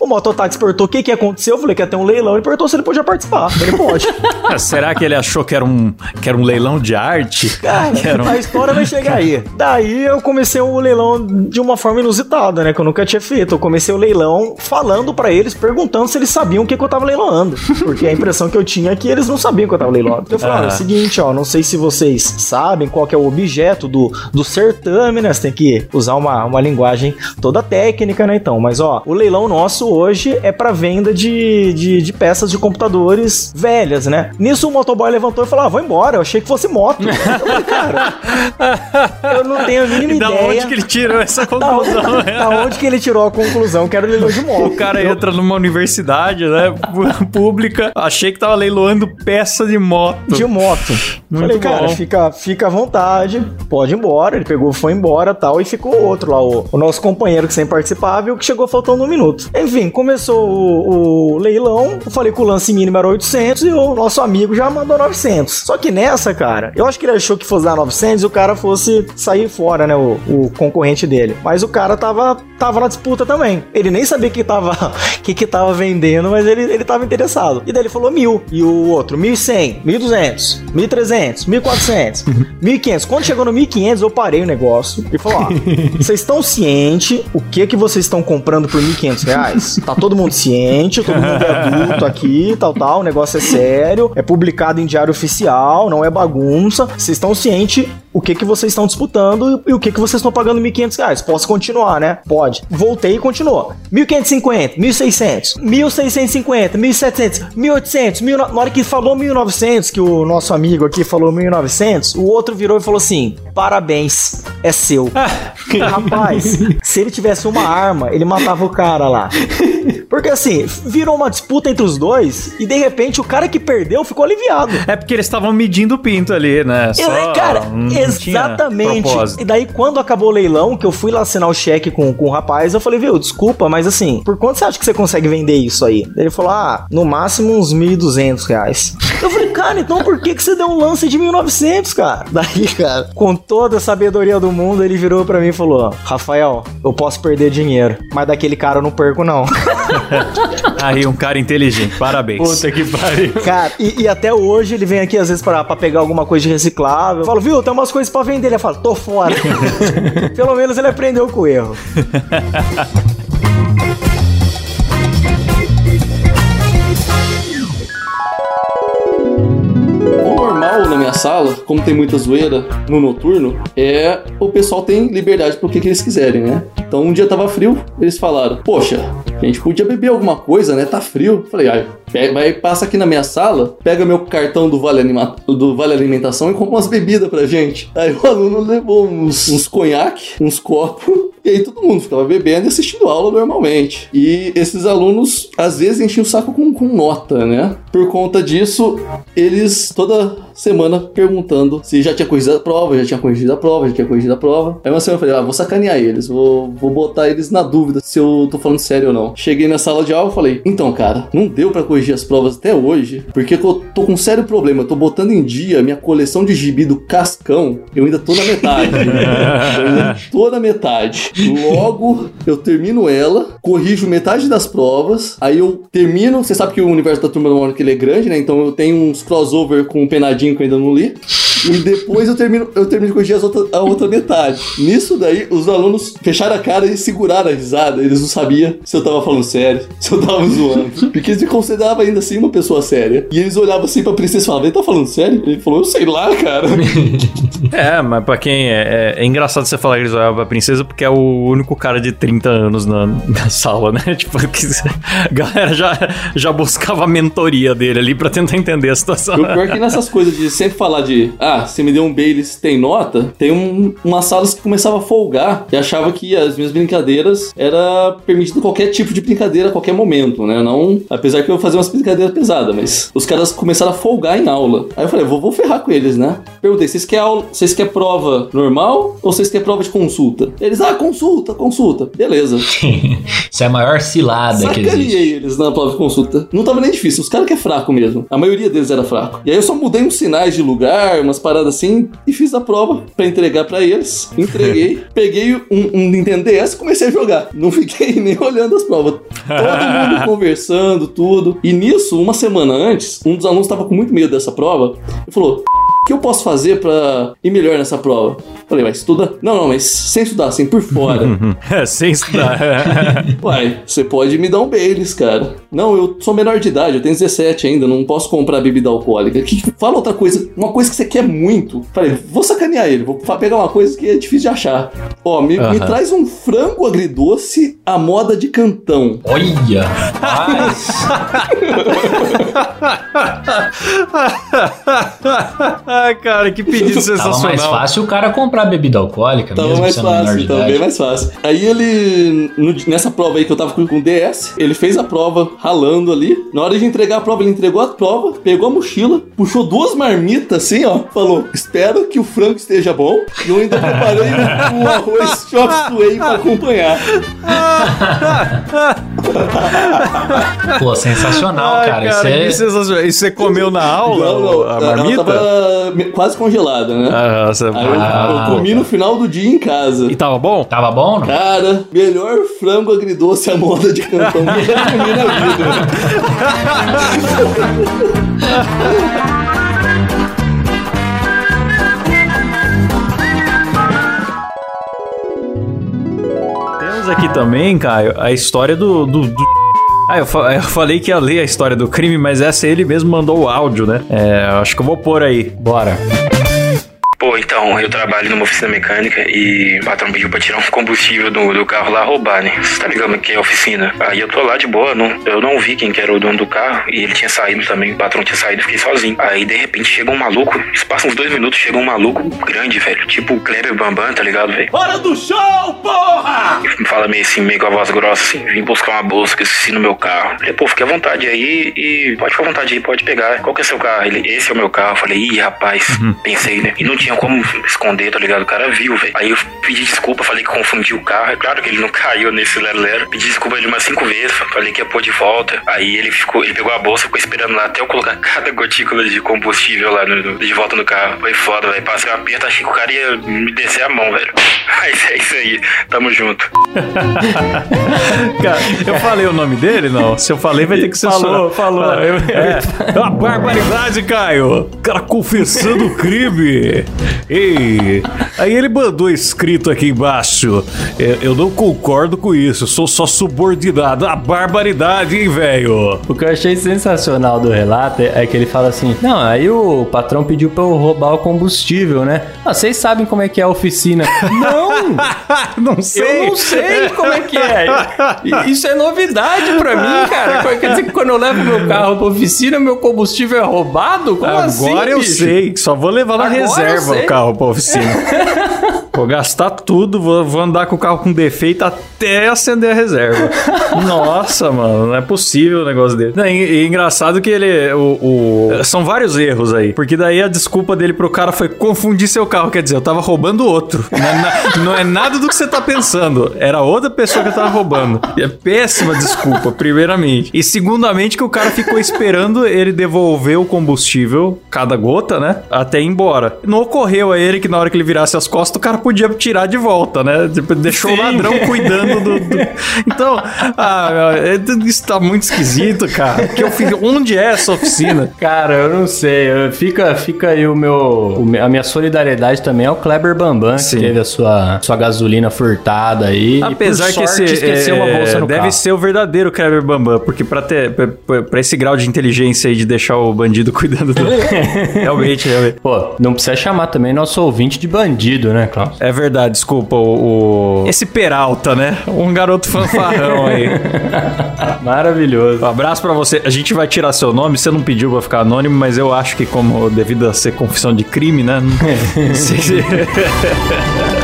O mototáxi perguntou o que que aconteceu. Eu falei que ia ter um leilão. Ele perguntou se ele podia participar. Ele pode. Ah, Será que ele achou que era um, que era um leilão de arte? Cara, um- a história vai chegar aí. Daí eu comecei o leilão de uma forma inusitada, né? Que eu nunca tinha feito. Eu comecei o leilão falando pra eles, perguntando se eles sabiam o que, que eu tava leiloando. Porque a impressão que eu tinha é que eles não sabiam que eu tava leiloando. Então eu falei, Ah. é o seguinte, ó, não sei se vocês sabem qual que é o objeto do, do certame, né? Você tem que usar uma, uma linguagem toda técnica, né? Então, mas ó, o leilão nosso hoje é pra venda de, de, de peças de computadores velhas, né? Nisso o motoboy levantou e falou: ah, vou embora, eu achei que fosse moto. Eu falei, cara, eu não tenho a mínima E da ideia. onde que ele tirou essa [LAUGHS] Da onde, conclusão? da onde que ele tirou a conclusão que era o leilão de moto? O cara entra numa universidade, né? [LAUGHS] Pública. Achei que tava leiloando peça de moto. De moto. Muito Falei, cara, bom. fica, fica à vontade, pode ir embora. Ele pegou, foi embora tal, e ficou outro lá, o, o nosso companheiro que sempre participava e o que chegou faltando um minuto. Enfim, começou o, o leilão, eu falei que o lance mínimo era 800 e o nosso amigo já mandou 900. Só que nessa, cara, eu acho que ele achou que fosse dar 900 e o cara fosse sair fora, né, o, o concorrente dele. Mas o cara tava, tava na disputa também. Ele nem sabia que tava, [LAUGHS] que que tava vendendo, mas ele, ele tava interessado. E daí ele falou mil. E o outro, 1.100, 1.200, 1.300, 1.400, 1.500. Quando chegou no 1.500, eu parei o negócio e falei, ó, [LAUGHS] vocês estão cientes o que que vocês estão comprando por 1.500 reais? Tá todo mundo ciente, todo mundo é adulto aqui, tal, tal, o negócio é sério, é publicado em diário oficial, não é bagunça. Vocês estão cientes o que que vocês estão disputando e o que que vocês estão pagando 1.500 reais. Posso continuar, né? Pode. Voltei e continuou. 1.550, 1.600, 1.650, 1.700, 1.800, 1.000... Na hora que falou 1.900, que o nosso amigo aqui falou 1.900, o outro virou e falou assim, parabéns, é seu. [LAUGHS] Rapaz, se ele tivesse uma arma, ele matava o cara lá. Porque assim, virou uma disputa entre os dois e de repente o cara que perdeu ficou aliviado. É porque eles estavam medindo o pinto ali, né? Só É, cara, tinha exatamente. E daí, quando acabou o leilão, que eu fui lá assinar o cheque com, com o rapaz, eu falei, viu, desculpa, mas assim, por quanto você acha que você consegue vender isso aí? Ele falou, ah, no máximo uns 1.200 reais. Eu falei, cara, então por que, que você deu um lance de 1.900, cara? [LAUGHS] Daí, cara, com toda a sabedoria do mundo, ele virou pra mim e falou, Rafael, eu posso perder dinheiro, mas daquele cara eu não perco, não. [LAUGHS] Aí, um cara inteligente. Parabéns. Puta que pariu. Cara, e, e até hoje ele vem aqui às vezes pra, pra pegar alguma coisa de reciclável. Eu falo, viu, tem umas coisas pra vender. Ele fala, tô fora. [LAUGHS] Pelo menos ele aprendeu com o erro. Como tem muita zoeira no noturno, é o pessoal tem liberdade pro que, que eles quiserem, né? Então um dia tava frio, eles falaram: Poxa, a gente podia beber alguma coisa, né? Tá frio. Falei: pega- vai, passa aqui na minha sala, pega meu cartão do Vale, Anima- do vale Alimentação e compra umas bebidas pra gente. Aí o aluno levou uns, uns conhaque, uns copos E aí todo mundo ficava bebendo e assistindo aula normalmente. E esses alunos, às vezes, enchiam o saco com, com nota, né? Por conta disso, eles toda semana perguntando se já tinha corrigido a prova, já tinha corrigido a prova, já tinha corrigido a prova. Aí uma semana eu falei, ah, vou sacanear eles, vou, vou botar eles na dúvida se eu tô falando sério ou não. Cheguei na sala de aula e falei, então, cara, não deu pra corrigir as provas até hoje, porque eu tô com um sério problema. Eu tô botando em dia minha coleção de gibi do Cascão, eu ainda tô na metade. [LAUGHS] eu ainda tô na metade. Logo, eu termino ela, corrijo metade das provas, aí eu termino. Você sabe que o universo da turma do Mônica ele é grande, né? Então eu tenho uns crossover com o penadinho que eu ainda não li. E depois eu termino, eu termino de corrigir as outra, a outra metade. Nisso daí, os alunos fecharam a cara e seguraram a risada. Eles não sabiam se eu tava falando sério, [LAUGHS] se eu tava zoando. Porque eles me consideravam ainda assim uma pessoa séria. E eles olhavam assim pra princesa e falavam, ele tá falando sério? Ele falou, eu sei lá, cara. [LAUGHS] É, mas pra quem é, é, é engraçado você falar que eles olhavam pra princesa porque é o único cara de 30 anos na, na sala, né? [LAUGHS] Tipo, a galera já, já buscava a mentoria dele ali pra tentar entender a situação. O pior é que nessas coisas de sempre falar de, ah, você me deu um Baileys, tem nota, tem um, umas salas que começava a folgar e achava que as minhas brincadeiras era permitido qualquer tipo de brincadeira a qualquer momento, né? Não, apesar que eu fazia umas brincadeiras pesadas, mas os caras começaram a folgar em aula. Aí eu falei, vou, vou ferrar com eles, né? Perguntei, vocês querem aula, vocês querem prova normal ou vocês querem prova de consulta? Eles, ah, consulta, consulta. Beleza. [LAUGHS] Isso é a maior cilada que existe. Sacaneei eles na prova de consulta. Não tava nem difícil, os caras que é fraco mesmo. A maioria deles era fraco. E aí eu só mudei uns sinais de lugar, umas paradas assim, e fiz a prova pra entregar pra eles. Entreguei, [LAUGHS] peguei um, um Nintendo DS e comecei a jogar. Não fiquei [LAUGHS] nem olhando as provas. Todo mundo [LAUGHS] conversando, tudo. E nisso, uma semana antes, um dos alunos tava com muito medo dessa prova e falou: que eu posso fazer pra ir melhor nessa prova? Falei, mas estuda? Não, não, mas sem estudar, assim, por fora. [LAUGHS] é, sem estudar. [LAUGHS] Uai, você pode me dar um Baileys, cara. Não, eu sou menor de idade, eu tenho 17 ainda, não posso comprar bebida alcoólica. Que, fala outra coisa, uma coisa que você quer muito. Falei, vou sacanear ele, vou pegar uma coisa que é difícil de achar. Ó, me, me traz um frango agridoce à moda de cantão. Olha! Mas... [LAUGHS] Cara, que pedido sensacional. [LAUGHS] Tava mais fácil o cara comprar bebida alcoólica, Tava mesmo mais sendo menor fácil, de tava idade. bem mais fácil. Aí ele, no- nessa prova aí que eu tava com com DS, ele fez a prova ralando ali. Na hora de entregar a prova, ele entregou a prova, pegou a mochila, puxou duas marmitas assim, ó. Falou: Espero que o frango esteja bom. E eu ainda preparei um arroz chop suey pra acompanhar. Pô, sensacional, Ai, cara. cara, Isso é... sensacional. E você comeu na aula Não, não, a ela marmita? tava me- quase congelada, né? Ah, você... Aí eu, Ah, eu comi no final do dia em casa. E tava bom? Tava bom? não? Cara, melhor frango agridoce à moda de cantão que eu já comi na vida. Temos aqui também, Caio, a história do. do, do- Ah, eu, fa- [LAUGHS] eu falei que ia ler a história do crime, mas essa ele mesmo mandou o áudio, né? É, acho que eu vou pôr aí. Bora. Pô, então, eu trabalho numa oficina mecânica e o patrão pediu pra tirar um combustível do, do carro lá roubar, né? Você tá ligado que é oficina? Aí eu tô lá de boa, não, eu não vi quem que era o dono do carro e ele tinha saído também, o patrão tinha saído, eu fiquei sozinho. Aí de repente chega um maluco, isso passa uns dois minutos, chega um maluco grande, velho, tipo o Kleber Bambam, tá ligado, velho? Hora do show, porra! E fala meio assim, meio com a voz grossa assim, vim buscar uma bolsa que eu esqueci no meu carro. Falei, pô, fique à vontade aí e pode ficar à vontade aí, pode pegar. Qual que é seu carro? Ele, esse é o meu carro. Falei, ih, rapaz, pensei, né? E não tinha como esconder, tá ligado? O cara viu, velho. Aí eu pedi desculpa, falei que confundi o carro. É claro que ele não [LAUGHS] caiu nesse lero-lero. Pedi desculpa ele umas cinco vezes, falei que ia pôr de volta. Aí ele ficou, ele pegou a bolsa, ficou esperando lá até eu colocar [LAUGHS] cada gotícula de combustível lá no, de volta no carro. Foi foda, velho. Passei um aperto, achei que o cara ia me descer a mão, velho. [LAUGHS] Mas é isso aí, tamo junto. Cara, eu falei o nome dele, não? Se eu falei, vai ter que ser Falou, falou. Eu, é. Uma barbaridade, Caio. O cara confessando o crime. Ei. Aí ele mandou escrito aqui embaixo. "É, Eu não concordo com isso, eu sou só subordinado. A barbaridade, hein, velho? O que eu achei sensacional do relato é que ele fala assim: Não, aí o patrão pediu pra eu roubar o combustível, né? Ah, vocês sabem como é que é a oficina. [LAUGHS] não! não sei. Eu não sei como é que é. Isso é novidade pra mim, cara. Quer dizer que quando eu levo meu carro pra oficina, meu combustível é roubado? Como assim? Agora eu bicho? sei, só vou levar na Agora reserva o carro pra oficina. [LAUGHS] Vou gastar tudo, vou, vou andar com o carro com defeito até acender a reserva. [LAUGHS] Nossa, mano, não é possível o negócio dele. Não, e, e engraçado que ele. O, o- são vários erros aí. Porque daí a desculpa dele pro cara foi confundir seu carro. Quer dizer, eu tava roubando outro. Não é, na- não é nada do que você tá pensando. Era outra pessoa que eu tava roubando. E é péssima desculpa, primeiramente. E segundamente, que o cara ficou esperando ele devolver o combustível, cada gota, né? Até ir embora. Não ocorreu a ele que na hora que ele virasse as costas, o cara podia tirar de volta, né? Tipo, deixou o Sim. ladrão cuidando do. do- Então, ah, meu, isso tá muito esquisito, cara. Que eu fiz. Onde é essa oficina? Cara, eu não sei. eu- Fica, fica aí o meu. o me- a minha solidariedade também ao Kleber Bambam, Sim. que teve a sua, sua gasolina furtada aí. Apesar e por que sorte, esse esqueceu uma é, bolsa no deve carro. ser o verdadeiro Kleber Bambam, porque pra ter pra- pra esse grau de inteligência aí de deixar o bandido cuidando do [LAUGHS] realmente, realmente. Pô, não precisa chamar também nosso ouvinte de bandido, né, É verdade, desculpa o, o- esse Peralta, né? Um garoto fanfarrão aí. [LAUGHS] Maravilhoso. Um abraço pra você. A gente vai tirar seu nome, você não pediu pra ficar anônimo, mas eu acho que como devido a ser confissão de crime, né? [LAUGHS] Não sei se- [LAUGHS]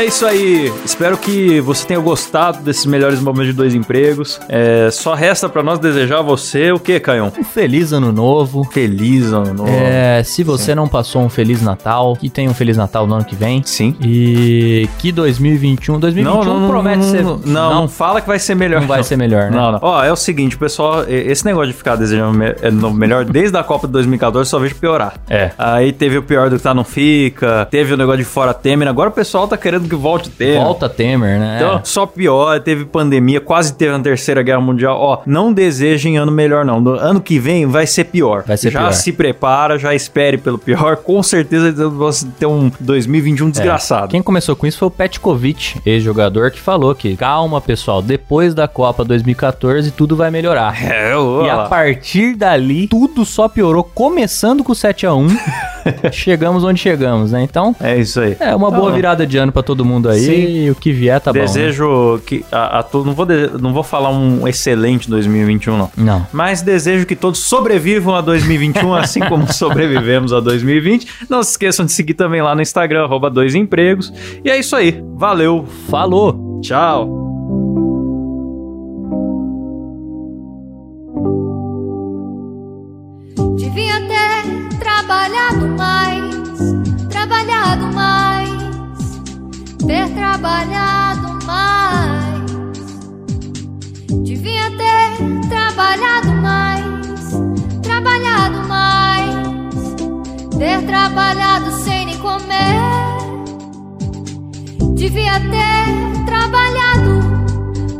É isso aí. Espero que você tenha gostado desses melhores momentos de dois empregos. É, só resta pra nós desejar a você o que, Caião? Um feliz ano novo. Feliz ano novo. É, se você não passou um Feliz Natal, que tenha um Feliz Natal no ano que vem. Sim. E que 2021, 2021 promete ser. Não, não, fala que vai ser melhor. Não vai ser melhor, né? Não, não. Ó, é o seguinte, pessoal, esse negócio de ficar desejando me- é, melhor desde a Copa de 2014 só vejo piorar. É. Aí teve o pior do que tá não fica, teve o negócio de fora Temer, agora o pessoal tá querendo que volte o Temer. Volta Temer, né? Então, só pior, teve pandemia, quase teve uma terceira guerra mundial. Ó, não desejem ano melhor, não. No ano que vem vai ser pior. Vai ser já pior. se prepara, já espere pelo pior. [LAUGHS] Com certeza você ter um 2021 É. desgraçado. Quem começou com isso foi o Petkovic, ex-jogador, que falou que calma, pessoal, depois da Copa 2014 tudo vai melhorar. [LAUGHS] É, E a partir dali, tudo só piorou, começando com o 7x1. [LAUGHS] [LAUGHS] chegamos onde chegamos, né? Então, É isso aí. é uma boa Então, virada de ano pra todo mundo aí. Sim. E o que vier tá bom. Desejo que a, a to- não vou de- não vou falar um excelente 2021 não. né? Não. Mas desejo que todos sobrevivam a 2021 [LAUGHS] assim como sobrevivemos a 2020. Não se esqueçam de seguir também lá no Instagram arroba dois empregos. E é isso aí. Valeu. Falou. Tchau. Trabalhado mais, trabalhado mais, ter trabalhado mais. Devia ter trabalhado mais, trabalhado mais, ter trabalhado sem nem comer. Devia ter trabalhado,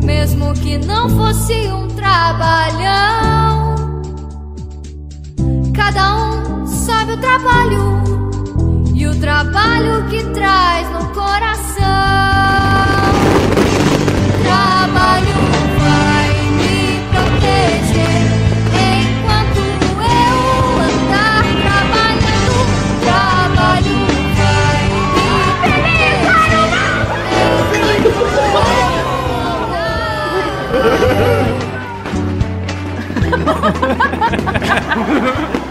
mesmo que não fosse um trabalhão. Cada um sabe o trabalho e o trabalho que traz no coração. Trabalho vai me proteger enquanto eu andar trabalhando. Trabalho vai me proteger enquanto. [LAUGHS]